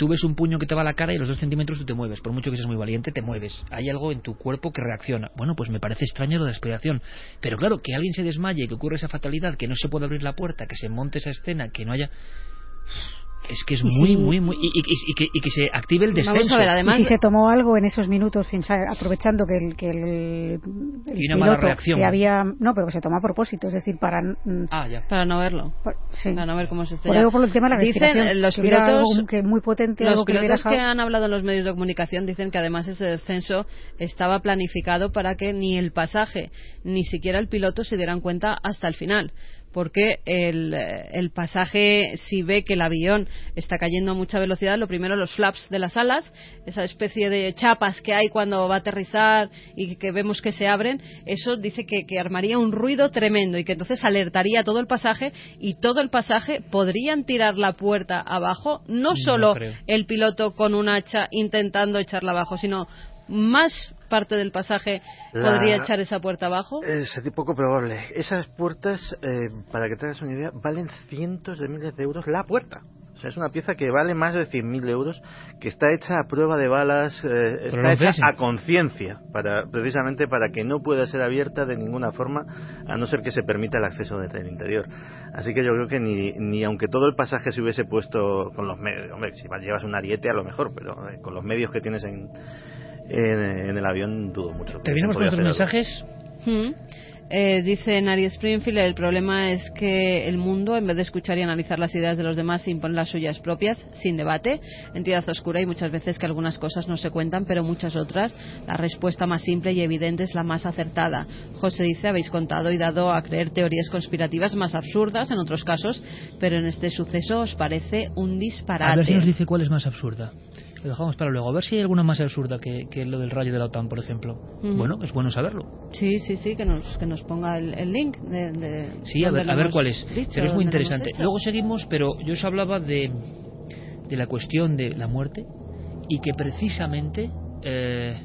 Tú ves un puño que te va a la cara y los dos centímetros tú te mueves. Por mucho que seas muy valiente, te mueves. Hay algo en tu cuerpo que reacciona. Bueno, pues me parece extraño lo de la respiración. Pero claro, que alguien se desmaye, que ocurra esa fatalidad, que no se pueda abrir la puerta, que se monte esa escena, que no haya... Es que es muy, muy, muy... Y, y- y que, y que se active el descenso. Vamos a ver, además... y si se tomó algo en esos minutos, aprovechando que el, que el, el Y una mala piloto reacción. se había. No, pero que se tomó a propósito, es decir, para. Ah, ya. Para no verlo. por- sí. Para no ver cómo se Por, digo por el tema de la Dicen eh, los que pilotos... algo que muy potente, Los algo que pilotos que han hablado en los medios de comunicación dicen que además ese descenso estaba planificado para que ni el pasaje ni siquiera el piloto se dieran cuenta hasta el final. Porque el, el pasaje, si ve que el avión está cayendo a mucha velocidad, lo primero los flaps de las alas, esa especie de chapas que hay cuando va a aterrizar y que vemos que se abren, eso dice que, que armaría un ruido tremendo y que entonces alertaría a todo el pasaje y todo el pasaje podrían tirar la puerta abajo, no No solo creo. el piloto con un hacha intentando echarla abajo, sino más parte del pasaje La- podría echar esa puerta abajo. Es poco probable. Esas puertas, eh, para que te hagas una idea, valen cientos de miles de euros la puerta. O sea, es una pieza que vale más de 100.000 euros, que está hecha a prueba de balas, eh, está no hecha a conciencia, para, precisamente para que no pueda ser abierta de ninguna forma, a no ser que se permita el acceso desde el interior. Así que yo creo que ni, ni aunque todo el pasaje se hubiese puesto con los medios, hombre, si vas- llevas un ariete a lo mejor, pero eh, con los medios que tienes en, en, en el avión dudo mucho. Terminamos con estos mensajes. Mm. Eh, dice Nari Springfield, el problema es que el mundo, en vez de escuchar y analizar las ideas de los demás, se impone las suyas propias, sin debate. Entidad oscura y muchas veces que algunas cosas no se cuentan, pero muchas otras. La respuesta más simple y evidente es la más acertada. José dice, habéis contado y dado a creer teorías conspirativas más absurdas en otros casos, pero en este suceso os parece un disparate. A ver si nos dice cuál es más absurda. Lo dejamos para luego. A ver si hay alguna más absurda que, que lo del rayo de la OTAN, por ejemplo. Bueno, es bueno saberlo. Sí, sí, sí, que nos, que nos ponga el, el link. De, de Sí, a ver, a ver cuál es. dicho, Pero es muy interesante. Luego seguimos, pero yo os hablaba de, de la cuestión de la muerte y que precisamente, eh,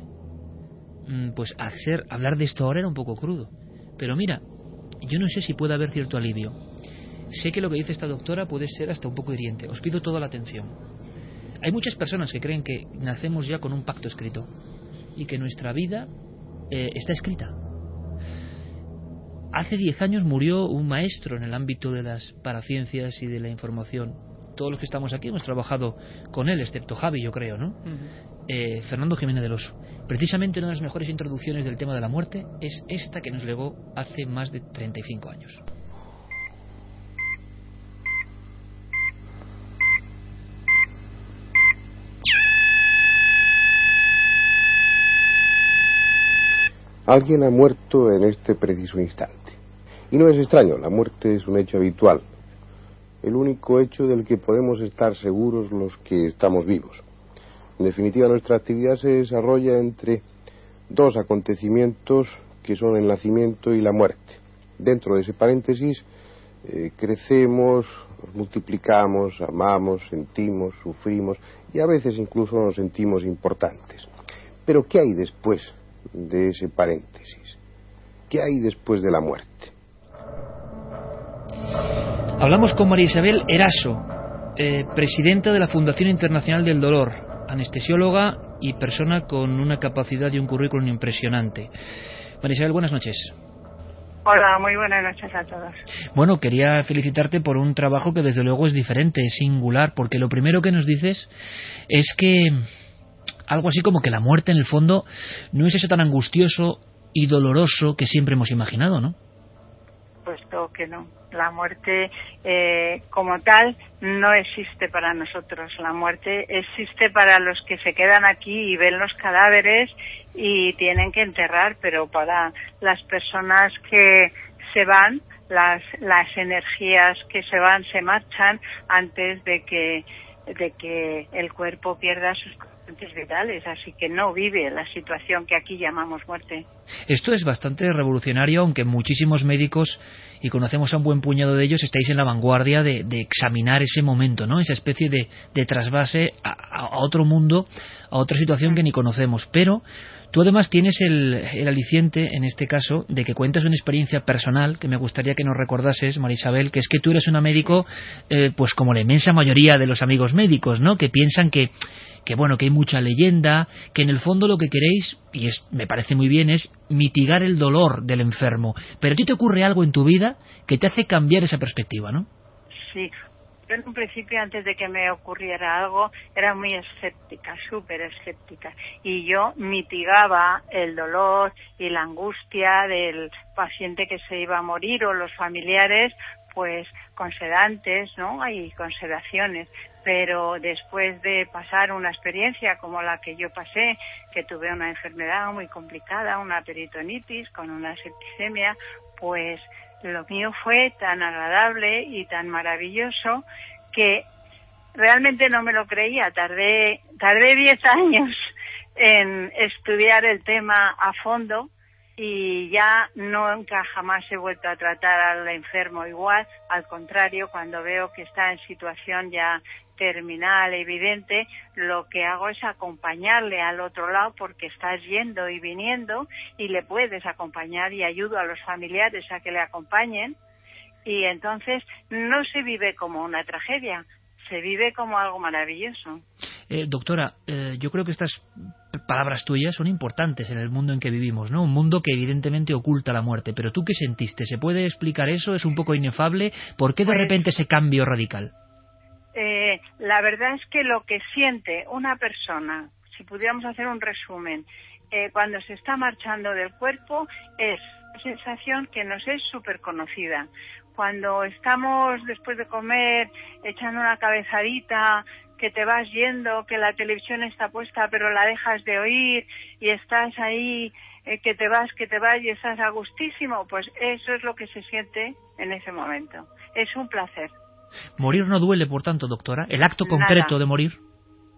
mm, pues hacer, hablar de esto ahora era un poco crudo. Pero mira, yo no sé si puede haber cierto alivio. Sé que lo que dice esta doctora puede ser hasta un poco hiriente. Os pido toda la atención. Hay muchas personas que creen que nacemos ya con un pacto escrito y que nuestra vida eh, está escrita. Hace 10 años murió un maestro en el ámbito de las paraciencias y de la información. Todos los que estamos aquí hemos trabajado con él, excepto Javi, yo creo, ¿no? Eh, Fernando Jiménez del Oso. Precisamente una de las mejores introducciones del tema de la muerte es esta que nos legó hace más de 35 años. Alguien ha muerto en este preciso instante. Y no es extraño, la muerte es un hecho habitual, el único hecho del que podemos estar seguros los que estamos vivos. En definitiva, nuestra actividad se desarrolla entre dos acontecimientos que son el nacimiento y la muerte. Dentro de ese paréntesis eh, crecemos, nos multiplicamos, amamos, sentimos, sufrimos y a veces incluso nos sentimos importantes. Pero ¿qué hay después de ese paréntesis? ¿Qué hay después de la muerte? Hablamos con María Isabel Eraso, eh, presidenta de la Fundación Internacional del Dolor, anestesióloga y persona con una capacidad y un currículum impresionante. María Isabel, buenas noches. Hola, muy buenas noches a todos. Bueno, quería felicitarte por un trabajo que desde luego es diferente, es singular, porque lo primero que nos dices es que algo así como que la muerte en el fondo no es eso tan angustioso y doloroso que siempre hemos imaginado, ¿no? Puesto que no. La muerte eh, como tal no existe para nosotros. La muerte existe para los que se quedan aquí y ven los cadáveres y tienen que enterrar, pero para las personas que se van, las, las energías que se van se marchan antes de que, de que el cuerpo pierda sus así que no vive la situación que aquí llamamos muerte. Esto es bastante revolucionario, aunque muchísimos médicos, y conocemos a un buen puñado de ellos, estáis en la vanguardia de, examinar ese momento, ¿no? Esa especie de, trasvase a, otro mundo, a otra situación que ni conocemos. Pero tú además tienes el, aliciente, en este caso, de que cuentas una experiencia personal que me gustaría que nos recordases, María Isabel, que es que tú eres una médico, eh, pues como la inmensa mayoría de los amigos médicos, ¿no? Que piensan que que bueno, que hay mucha leyenda, que en el fondo lo que queréis, y es, me parece muy bien, es mitigar el dolor del enfermo. Pero a ti te ocurre algo en tu vida que te hace cambiar esa perspectiva, ¿no? Sí. Yo en un principio, antes de que me ocurriera algo, era muy escéptica, súper escéptica. Y yo mitigaba el dolor y la angustia del paciente que se iba a morir o los familiares, pues con sedantes, ¿no? Y con sedaciones pero después de pasar una experiencia como la que yo pasé, que tuve una enfermedad muy complicada, una peritonitis con una septicemia, pues lo mío fue tan agradable y tan maravilloso que realmente no me lo creía. Tardé, tardé 10 años en estudiar el tema a fondo y ya nunca jamás he vuelto a tratar al enfermo igual, al contrario, cuando veo que está en situación ya terminal, evidente, lo que hago es acompañarle al otro lado porque estás yendo y viniendo y le puedes acompañar y ayudo a los familiares a que le acompañen y entonces no se vive como una tragedia, se vive como algo maravilloso. Eh, doctora, eh, yo creo que estas palabras tuyas son importantes en el mundo en que vivimos, ¿no? Un mundo que evidentemente oculta la muerte. Pero tú qué sentiste? ¿Se puede explicar eso? ¿Es un poco inefable? ¿Por qué de pues repente ese cambio radical? Eh, la verdad es que lo que siente una persona, si pudiéramos hacer un resumen, eh, cuando se está marchando del cuerpo, es una sensación que nos es súper conocida. Cuando estamos después de comer echando una cabezadita, que te vas yendo, que la televisión está puesta pero la dejas de oír y estás ahí, eh, que te vas, que te vas y estás a gustísimo, pues eso es lo que se siente en ese momento. Es un placer. ¿Morir no duele, por tanto, doctora? ¿El acto concreto de morir?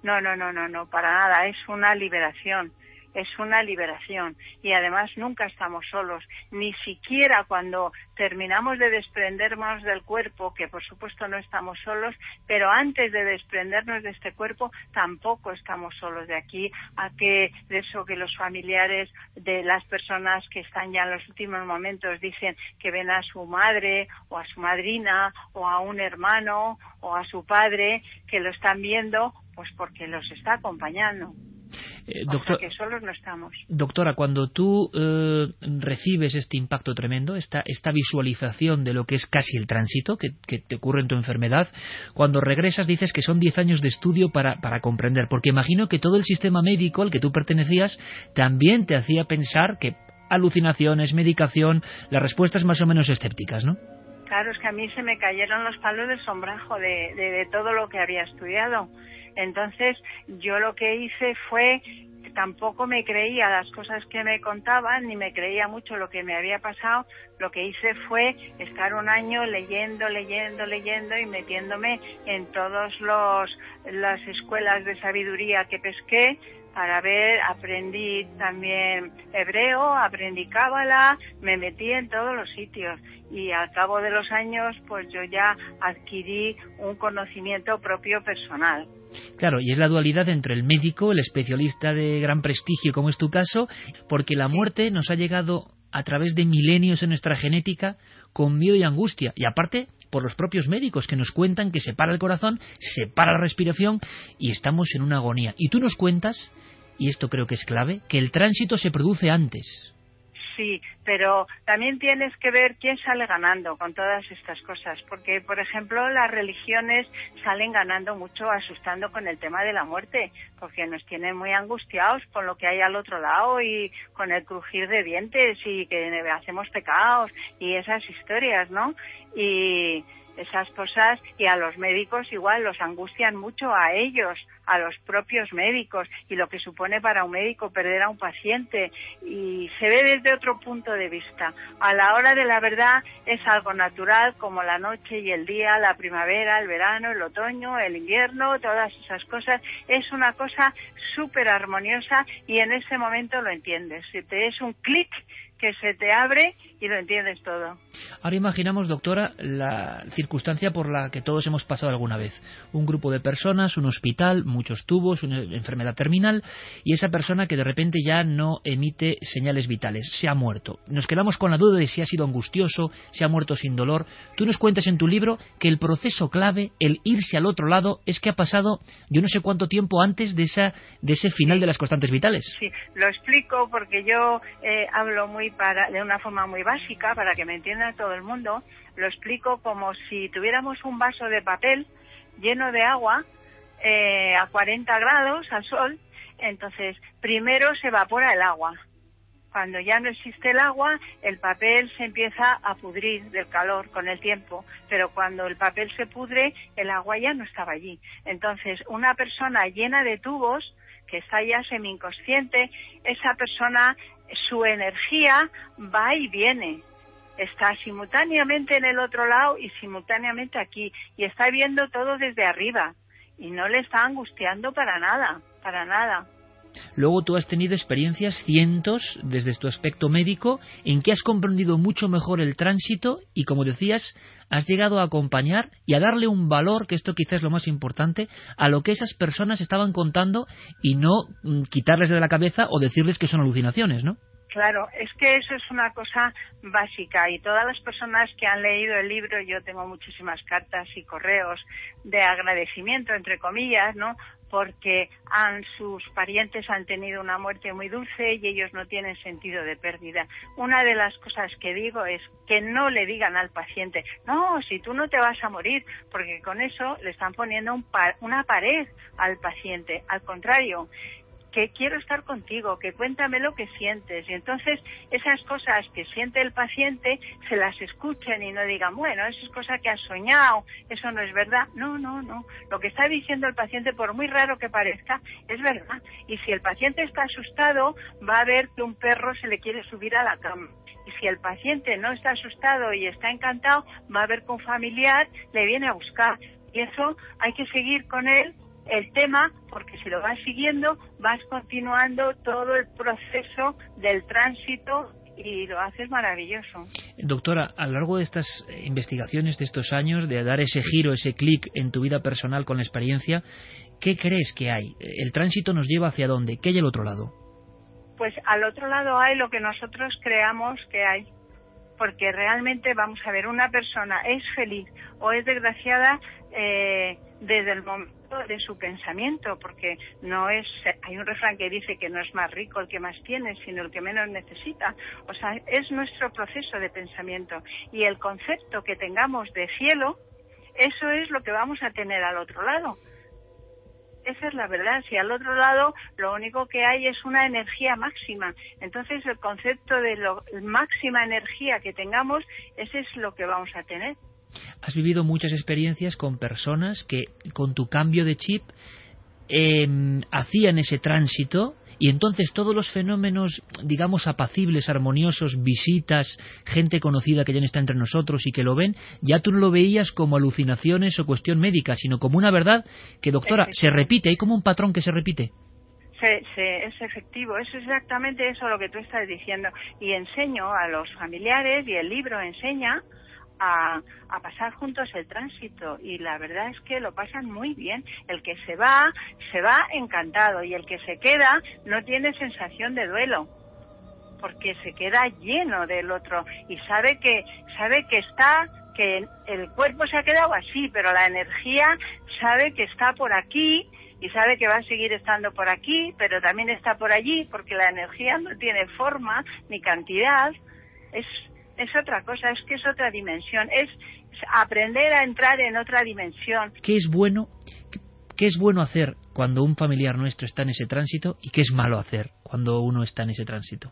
No, no, no, no, no, para nada. Es una liberación es una liberación y además nunca estamos solos, ni siquiera cuando terminamos de desprendernos del cuerpo, que por supuesto no estamos solos, pero antes de desprendernos de este cuerpo tampoco estamos solos de aquí a que de eso que los familiares de las personas que están ya en los últimos momentos dicen que ven a su madre o a su madrina o a un hermano o a su padre que lo están viendo pues porque los está acompañando. Eh, que solos no estamos. Doctora, cuando tú eh, recibes este impacto tremendo, esta, esta visualización de lo que es casi el tránsito que, te ocurre en tu enfermedad, cuando regresas dices que son 10 años de estudio para, para comprender, porque imagino que todo el sistema médico al que tú pertenecías también te hacía pensar que alucinaciones, medicación, las respuestas más o menos escépticas, ¿no? Claro, es que a mí se me cayeron los palos de sombrajo de, de todo lo que había estudiado. Entonces, yo lo que hice fue tampoco me creía las cosas que me contaban, ni me creía mucho lo que me había pasado, lo que hice fue estar un año leyendo, leyendo, leyendo y metiéndome en todos los las escuelas de sabiduría que pesqué para ver, aprendí también hebreo, aprendí cábala, me metí en todos los sitios y al cabo de los años pues yo ya adquirí un conocimiento propio personal. Claro, y es la dualidad entre el médico, el especialista de gran prestigio como es tu caso, porque la muerte nos ha llegado a través de milenios en nuestra genética con miedo y angustia. Y aparte, por los propios médicos que nos cuentan que se para el corazón, se para la respiración y estamos en una agonía. Y tú nos cuentas y esto creo que es clave, que el tránsito se produce antes. Sí, pero también tienes que ver quién sale ganando con todas estas cosas, porque, por ejemplo, las religiones salen ganando mucho asustando con el tema de la muerte, porque nos tienen muy angustiados con lo que hay al otro lado y con el crujir de dientes y que hacemos pecados y esas historias, ¿no? Y, esas cosas y a los médicos igual los angustian mucho a ellos, a los propios médicos y lo que supone para un médico perder a un paciente y se ve desde otro punto de vista. A la hora de la verdad es algo natural como la noche y el día, la primavera, el verano, el otoño, el invierno, todas esas cosas. Es una cosa súper armoniosa y en ese momento lo entiendes. Si te es un clic que se te abre y lo entiendes todo. Ahora imaginamos, doctora, la circunstancia por la que todos hemos pasado alguna vez. Un grupo de personas, un hospital, muchos tubos, una enfermedad terminal y esa persona que de repente ya no emite señales vitales, se ha muerto. Nos quedamos con la duda de si ha sido angustioso, si ha muerto sin dolor. Tú nos cuentas en tu libro que el proceso clave, el irse al otro lado, es que ha pasado yo no sé cuánto tiempo antes de, esa, de ese final de las constantes vitales. Sí, lo explico porque yo eh, hablo muy para, de una forma muy básica para que me entienda todo el mundo, lo explico como si tuviéramos un vaso de papel lleno de agua eh, a 40 grados al sol, entonces primero se evapora el agua. Cuando ya no existe el agua, el papel se empieza a pudrir del calor con el tiempo, pero cuando el papel se pudre, el agua ya no estaba allí. Entonces, una persona llena de tubos, que está ya semi-inconsciente, esa persona, su energía va y viene. Está simultáneamente en el otro lado y simultáneamente aquí. Y está viendo todo desde arriba. Y no le está angustiando para nada, para nada. Luego tú has tenido experiencias cientos desde tu aspecto médico en que has comprendido mucho mejor el tránsito y como decías, has llegado a acompañar y a darle un valor, que esto quizás es lo más importante, a lo que esas personas estaban contando y no mm, quitarles de la cabeza o decirles que son alucinaciones, ¿no? Claro, es que eso es una cosa básica y todas las personas que han leído el libro, yo tengo muchísimas cartas y correos de agradecimiento, entre comillas, ¿no? Porque han, sus parientes han tenido una muerte muy dulce y ellos no tienen sentido de pérdida. Una de las cosas que digo es que no le digan al paciente, no, si tú no te vas a morir, porque con eso le están poniendo un una pared al paciente. Al contrario, que quiero estar contigo, que cuéntame lo que sientes. Y entonces esas cosas que siente el paciente se las escuchen y no digan, bueno, eso es cosa que has soñado, eso no es verdad. No, no, no. Lo que está diciendo el paciente, por muy raro que parezca, es verdad. Y si el paciente está asustado, va a ver que un perro se le quiere subir a la cama. Y si el paciente no está asustado y está encantado, va a ver que un familiar le viene a buscar. Y eso hay que seguir con él el tema porque si lo vas siguiendo vas continuando todo el proceso del tránsito y lo haces maravilloso. Doctora, a lo largo de estas investigaciones, de estos años, de dar ese giro, ese clic en tu vida personal con la experiencia, ¿qué crees que hay? ¿El tránsito nos lleva hacia dónde? ¿Qué hay al otro lado? Pues al otro lado hay lo que nosotros creamos que hay. Porque realmente, vamos a ver, una persona es feliz o es desgraciada eh, desde el momento de su pensamiento, porque no es, hay un refrán que dice que no es más rico el que más tiene, sino el que menos necesita. O sea, es nuestro proceso de pensamiento. Y el concepto que tengamos de cielo, eso es lo que vamos a tener al otro lado. Esa es la verdad. Si al otro lado lo único que hay es una energía máxima, entonces el concepto de la máxima energía que tengamos, ese es lo que vamos a tener has vivido muchas experiencias con personas que con tu cambio de chip em, hacían ese tránsito y entonces todos los fenómenos, digamos, apacibles, armoniosos, visitas, gente conocida que ya no está entre nosotros y que lo ven, ya tú no lo veías como alucinaciones o cuestión médica, sino como una verdad que, doctora, se repite, hay como un patrón que se repite. Se, se, es efectivo, es exactamente eso lo que tú estás diciendo. Y enseño a los familiares, y el libro enseña a, pasar juntos el tránsito y la verdad es que lo pasan muy bien. El que se va, se va encantado y el que se queda no tiene sensación de duelo porque se queda lleno del otro y sabe que sabe que está que el cuerpo se ha quedado así, pero la energía sabe que está por aquí y sabe que va a seguir estando por aquí, pero también está por allí porque la energía no tiene forma ni cantidad. Es es otra cosa, es que es otra dimensión, es aprender a entrar en otra dimensión. ¿Qué es bueno? ¿Qué es bueno hacer cuando un familiar nuestro está en ese tránsito y qué es malo hacer cuando uno está en ese tránsito?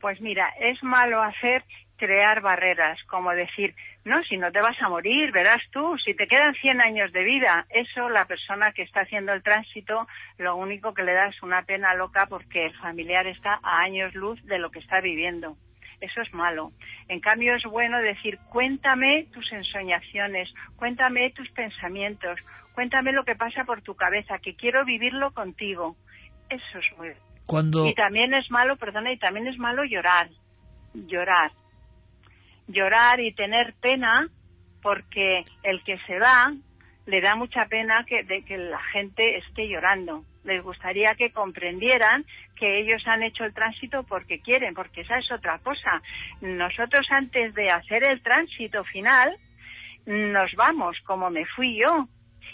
Pues mira, es malo hacer crear barreras, como decir, no, si no te vas a morir, verás tú, si te quedan 100 años de vida, eso la persona que está haciendo el tránsito, lo único que le da es una pena loca porque el familiar está a años luz de lo que está viviendo eso es malo. En cambio es bueno decir, cuéntame tus ensoñaciones, cuéntame tus pensamientos, cuéntame lo que pasa por tu cabeza, que quiero vivirlo contigo. Eso es bueno. Cuando... Y también es malo, perdona, y también es malo llorar, llorar. Llorar y tener pena porque el que se va le da mucha pena que, de que la gente esté llorando les gustaría que comprendieran que ellos han hecho el tránsito porque quieren, porque esa es otra cosa. Nosotros antes de hacer el tránsito final, nos vamos como me fui yo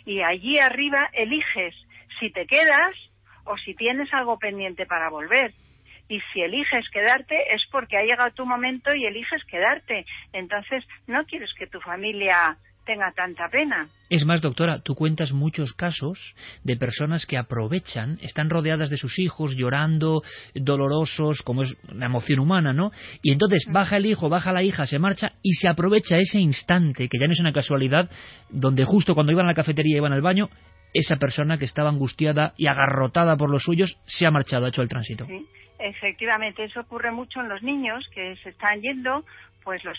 y allí arriba eliges si te quedas o si tienes algo pendiente para volver. Y si eliges quedarte es porque ha llegado tu momento y eliges quedarte. Entonces no quieres que tu familia tenga tanta pena. Es más, doctora, tú cuentas muchos casos de personas que aprovechan, están rodeadas de sus hijos, llorando, dolorosos, como es la emoción humana, ¿no? Y entonces baja el hijo, baja la hija, se marcha y se aprovecha ese instante, que ya no es una casualidad, donde justo cuando iban a la cafetería y iban al baño, esa persona que estaba angustiada y agarrotada por los suyos se ha marchado, ha hecho el tránsito. Sí, efectivamente, eso ocurre mucho en los niños que se están yendo, pues los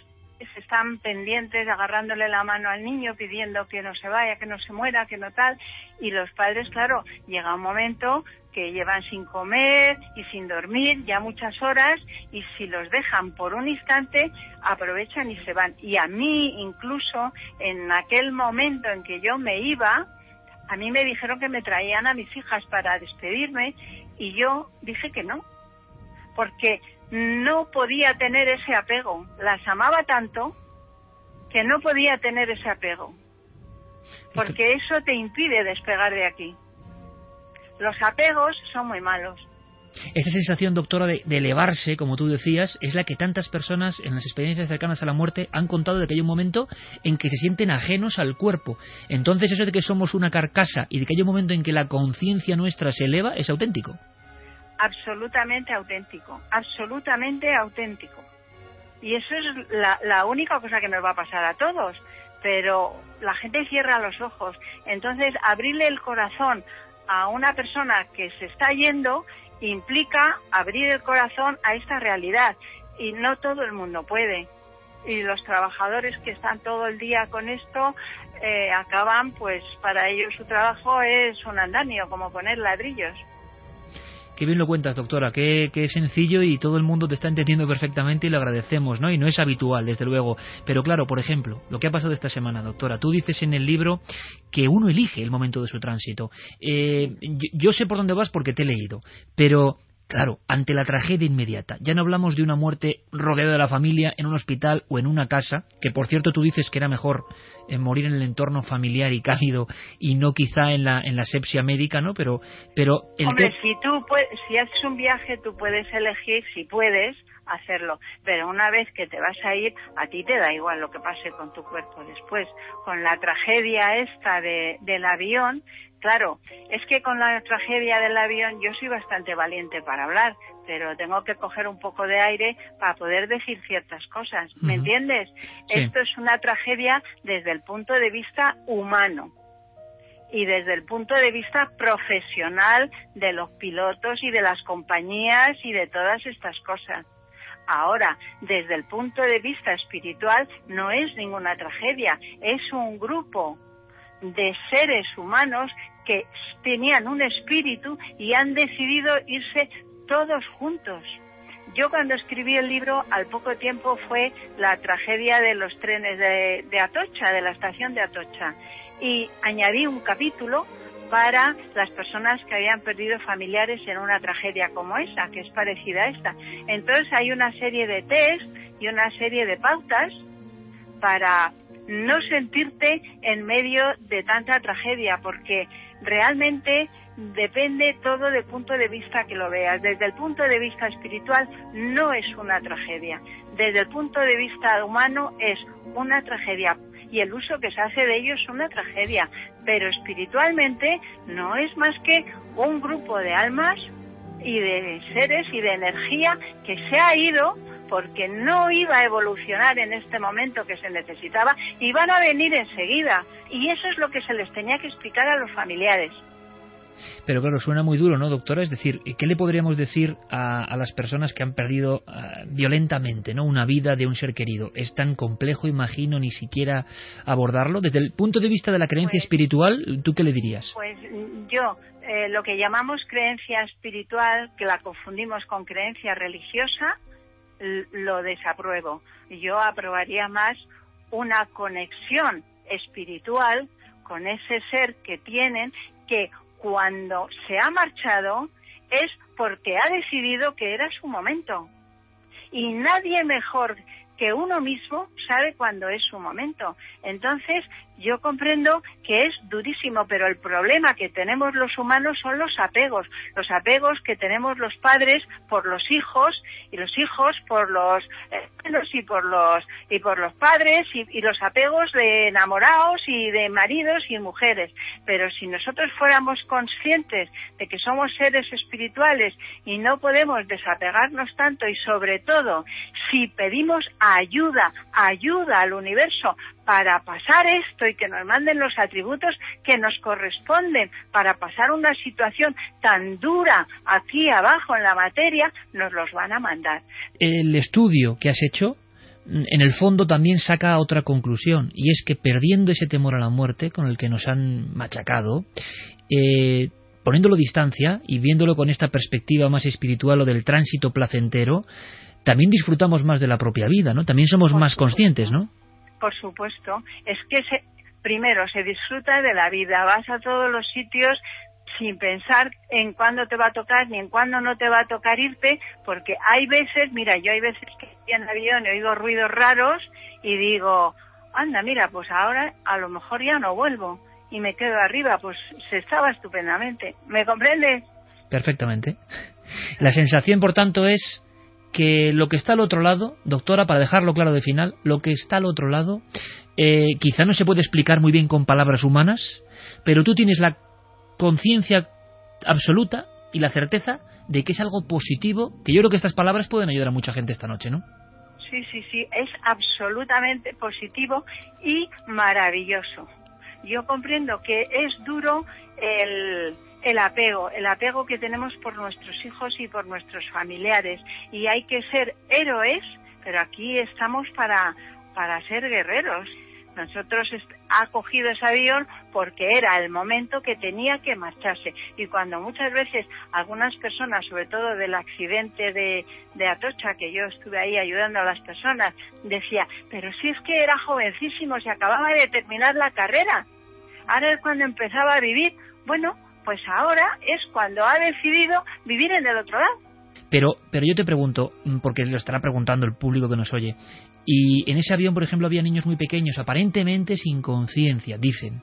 están pendientes agarrándole la mano al niño pidiendo que no se vaya, que no se muera, que no tal. Y los padres, claro, llega un momento que llevan sin comer y sin dormir ya muchas horas y si los dejan por un instante aprovechan y se van. Y a mí incluso en aquel momento en que yo me iba, a mí me dijeron que me traían a mis hijas para despedirme y yo dije que no, porque no podía tener ese apego. Las amaba tanto que no podía tener ese apego. Porque eso te impide despegar de aquí. Los apegos son muy malos. Esta sensación, doctora, de, elevarse, como tú decías, es la que tantas personas en las experiencias cercanas a la muerte han contado de que hay un momento en que se sienten ajenos al cuerpo. Entonces, eso de que somos una carcasa y de que hay un momento en que la conciencia nuestra se eleva es auténtico absolutamente auténtico, absolutamente auténtico. Y eso es la, la única cosa que nos va a pasar a todos, pero la gente cierra los ojos. Entonces, abrirle el corazón a una persona que se está yendo implica abrir el corazón a esta realidad y no todo el mundo puede. Y los trabajadores que están todo el día con esto eh, acaban, pues para ellos su trabajo es un andamio, como poner ladrillos. Qué bien lo cuentas, doctora, qué, sencillo y todo el mundo te está entendiendo perfectamente y lo agradecemos, ¿no? Y no es habitual, desde luego. Pero claro, por ejemplo, lo que ha pasado esta semana, doctora, tú dices en el libro que uno elige el momento de su tránsito. Eh, yo sé por dónde vas porque te he leído, pero Claro, ante la tragedia inmediata. Ya no hablamos de una muerte rodeada de la familia en un hospital o en una casa, que por cierto tú dices que era mejor eh, morir en el entorno familiar y cálido y no quizá en la, en la sepsia médica, ¿no? Pero, pero Hombre, si tú si haces un viaje, tú puedes elegir, si puedes, hacerlo. Pero una vez que te vas a ir, a ti te da igual lo que pase con tu cuerpo después. Con la tragedia esta de, del avión, Claro, es que con la tragedia del avión yo soy bastante valiente para hablar, pero tengo que coger un poco de aire para poder decir ciertas cosas. ¿Me entiendes? Esto es una tragedia desde el punto de vista humano. y desde el punto de vista profesional de los pilotos y de las compañías y de todas estas cosas. Ahora, desde el punto de vista espiritual, no es ninguna tragedia, es un grupo de seres humanos que tenían un espíritu y han decidido irse todos juntos. Yo cuando escribí el libro, al poco tiempo fue la tragedia de los trenes de, Atocha, de la estación de Atocha, y añadí un capítulo para las personas que habían perdido familiares en una tragedia como esa, que es parecida a esta. Entonces hay una serie de test y una serie de pautas para no sentirte en medio de tanta tragedia, porque realmente depende todo del punto de vista que lo veas. Desde el punto de vista espiritual no es una tragedia. Desde el punto de vista humano es una tragedia y el uso que se hace de ellos es una tragedia. Pero espiritualmente no es más que un grupo de almas y de seres y de energía que se ha ido porque no iba a evolucionar en este momento que se necesitaba y van a venir enseguida. Y eso es lo que se les tenía que explicar a los familiares. Pero claro, suena muy duro, ¿no, doctora? Es decir, ¿qué le podríamos decir a, las personas que han perdido ah, violentamente ¿no? una vida de un ser querido? ¿Es tan complejo, imagino, ni siquiera abordarlo? Desde el punto de vista de la creencia pues espiritual, ¿tú qué le dirías? Pues yo, eh, lo que llamamos creencia espiritual, que la confundimos con creencia religiosa, lo desapruebo. Yo aprobaría más una conexión espiritual con ese ser que tienen que cuando se ha marchado es porque ha decidido que era su momento. Y nadie mejor que uno mismo sabe cuándo es su momento. Entonces, yo comprendo que es durísimo, pero el problema que tenemos los humanos son los apegos, los apegos que tenemos los padres por los hijos y los hijos por los hermanos y por los y por los padres y, y los apegos de enamorados y de maridos y mujeres. Pero si nosotros fuéramos conscientes de que somos seres espirituales y no podemos desapegarnos tanto y sobre todo si pedimos ayuda, ayuda al universo para pasar esto y que nos manden los atributos que nos corresponden para pasar una situación tan dura aquí abajo en la materia, nos los van a mandar. El estudio que has hecho en el fondo también saca otra conclusión y es que perdiendo ese temor a la muerte con el que nos han machacado, eh, poniéndolo distancia y viéndolo con esta perspectiva más espiritual o del tránsito placentero, también disfrutamos más de la propia vida, ¿no? También somos más conscientes, ¿no? Por supuesto, es que se, primero se disfruta de la vida, vas a todos los sitios sin pensar en cuándo te va a tocar ni en cuándo no te va a tocar irte, porque hay veces, mira, yo hay veces que estoy en avión y oigo ruidos raros y digo, anda, mira, pues ahora a lo mejor ya no vuelvo y me quedo arriba, pues se estaba estupendamente. ¿Me comprende? Perfectamente. La sensación, por tanto, es que lo que está al otro lado, doctora, para dejarlo claro de final, lo que está al otro lado eh, quizá no se puede explicar muy bien con palabras humanas, pero tú tienes la conciencia absoluta y la certeza de que es algo positivo, que yo creo que estas palabras pueden ayudar a mucha gente esta noche, ¿no? Sí, sí, sí, es absolutamente positivo y maravilloso. Yo comprendo que es duro el, el apego, el apego que tenemos por nuestros hijos y por nuestros familiares. Y hay que ser héroes, pero aquí estamos para, para ser guerreros. Nosotros ha cogido ese avión porque era el momento que tenía que marcharse. Y cuando muchas veces algunas personas, sobre todo del accidente de, de Atocha, que yo estuve ahí ayudando a las personas, decía, pero si es que era jovencísimo, se acababa de terminar la carrera. Ahora es cuando empezaba a vivir. Bueno, pues ahora es cuando ha decidido vivir en el otro lado. Pero, pero yo te pregunto, mm, porque lo estará preguntando el público que nos oye, y en ese avión, por ejemplo, había niños muy pequeños, aparentemente sin conciencia, dicen.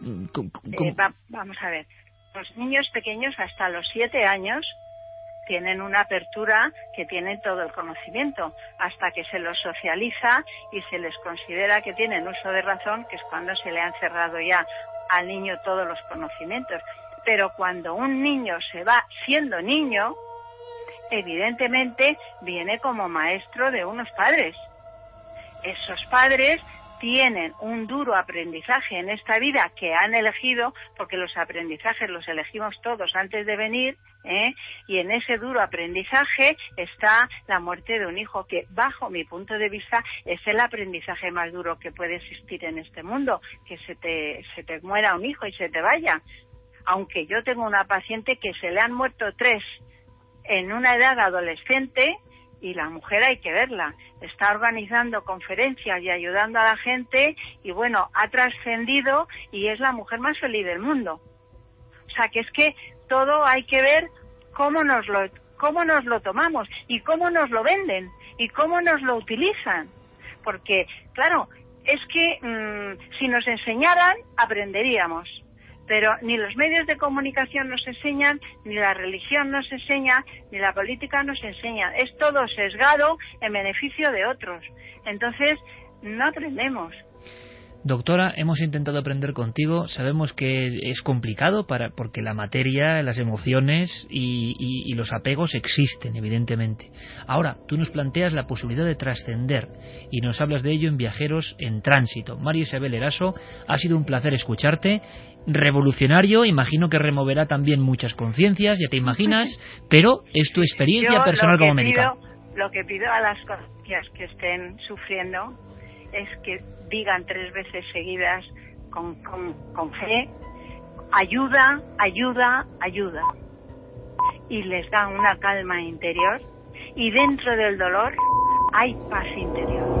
Mm, eh, vamos a ver, los niños pequeños hasta los siete años tienen una apertura que tienen todo el conocimiento, hasta que se los socializa y se les considera que tienen uso de razón, que es cuando se le han cerrado ya al niño todos los conocimientos. Pero cuando un niño se va siendo niño, evidentemente viene como maestro de unos padres. Esos padres tienen un duro aprendizaje en esta vida que han elegido, porque los aprendizajes los elegimos todos antes de venir, ¿eh? y en ese duro aprendizaje está la muerte de un hijo, que bajo mi punto de vista es el aprendizaje más duro que puede existir en este mundo, que se te, se te muera un hijo y se te vaya. Aunque yo tengo una paciente que se le han muerto tres en una edad adolescente, y la mujer hay que verla. Está organizando conferencias y ayudando a la gente y bueno, ha trascendido y es la mujer más feliz del mundo. O sea, que es que todo hay que ver cómo nos lo cómo nos lo tomamos y cómo nos lo venden y cómo nos lo utilizan. Porque, claro, es que mm, si nos enseñaran, aprenderíamos pero ni los medios de comunicación nos enseñan, ni la religión nos enseña, ni la política nos enseña. Es todo sesgado en beneficio de otros. Entonces, no aprendemos. Doctora, hemos intentado aprender contigo. Sabemos que es complicado para, porque la materia, las emociones y, los apegos existen, evidentemente. Ahora, tú nos planteas la posibilidad de trascender y nos hablas de ello en Viajeros en Tránsito. María Isabel Eraso, ha sido un placer escucharte. Revolucionario, imagino que removerá también muchas conciencias, ya te imaginas, pero es tu experiencia personal como médica. Lo que pido a las conciencias que estén sufriendo es que digan tres veces seguidas con, con, fe, ayuda, ayuda, ayuda. Y les da una calma interior y dentro del dolor hay paz interior.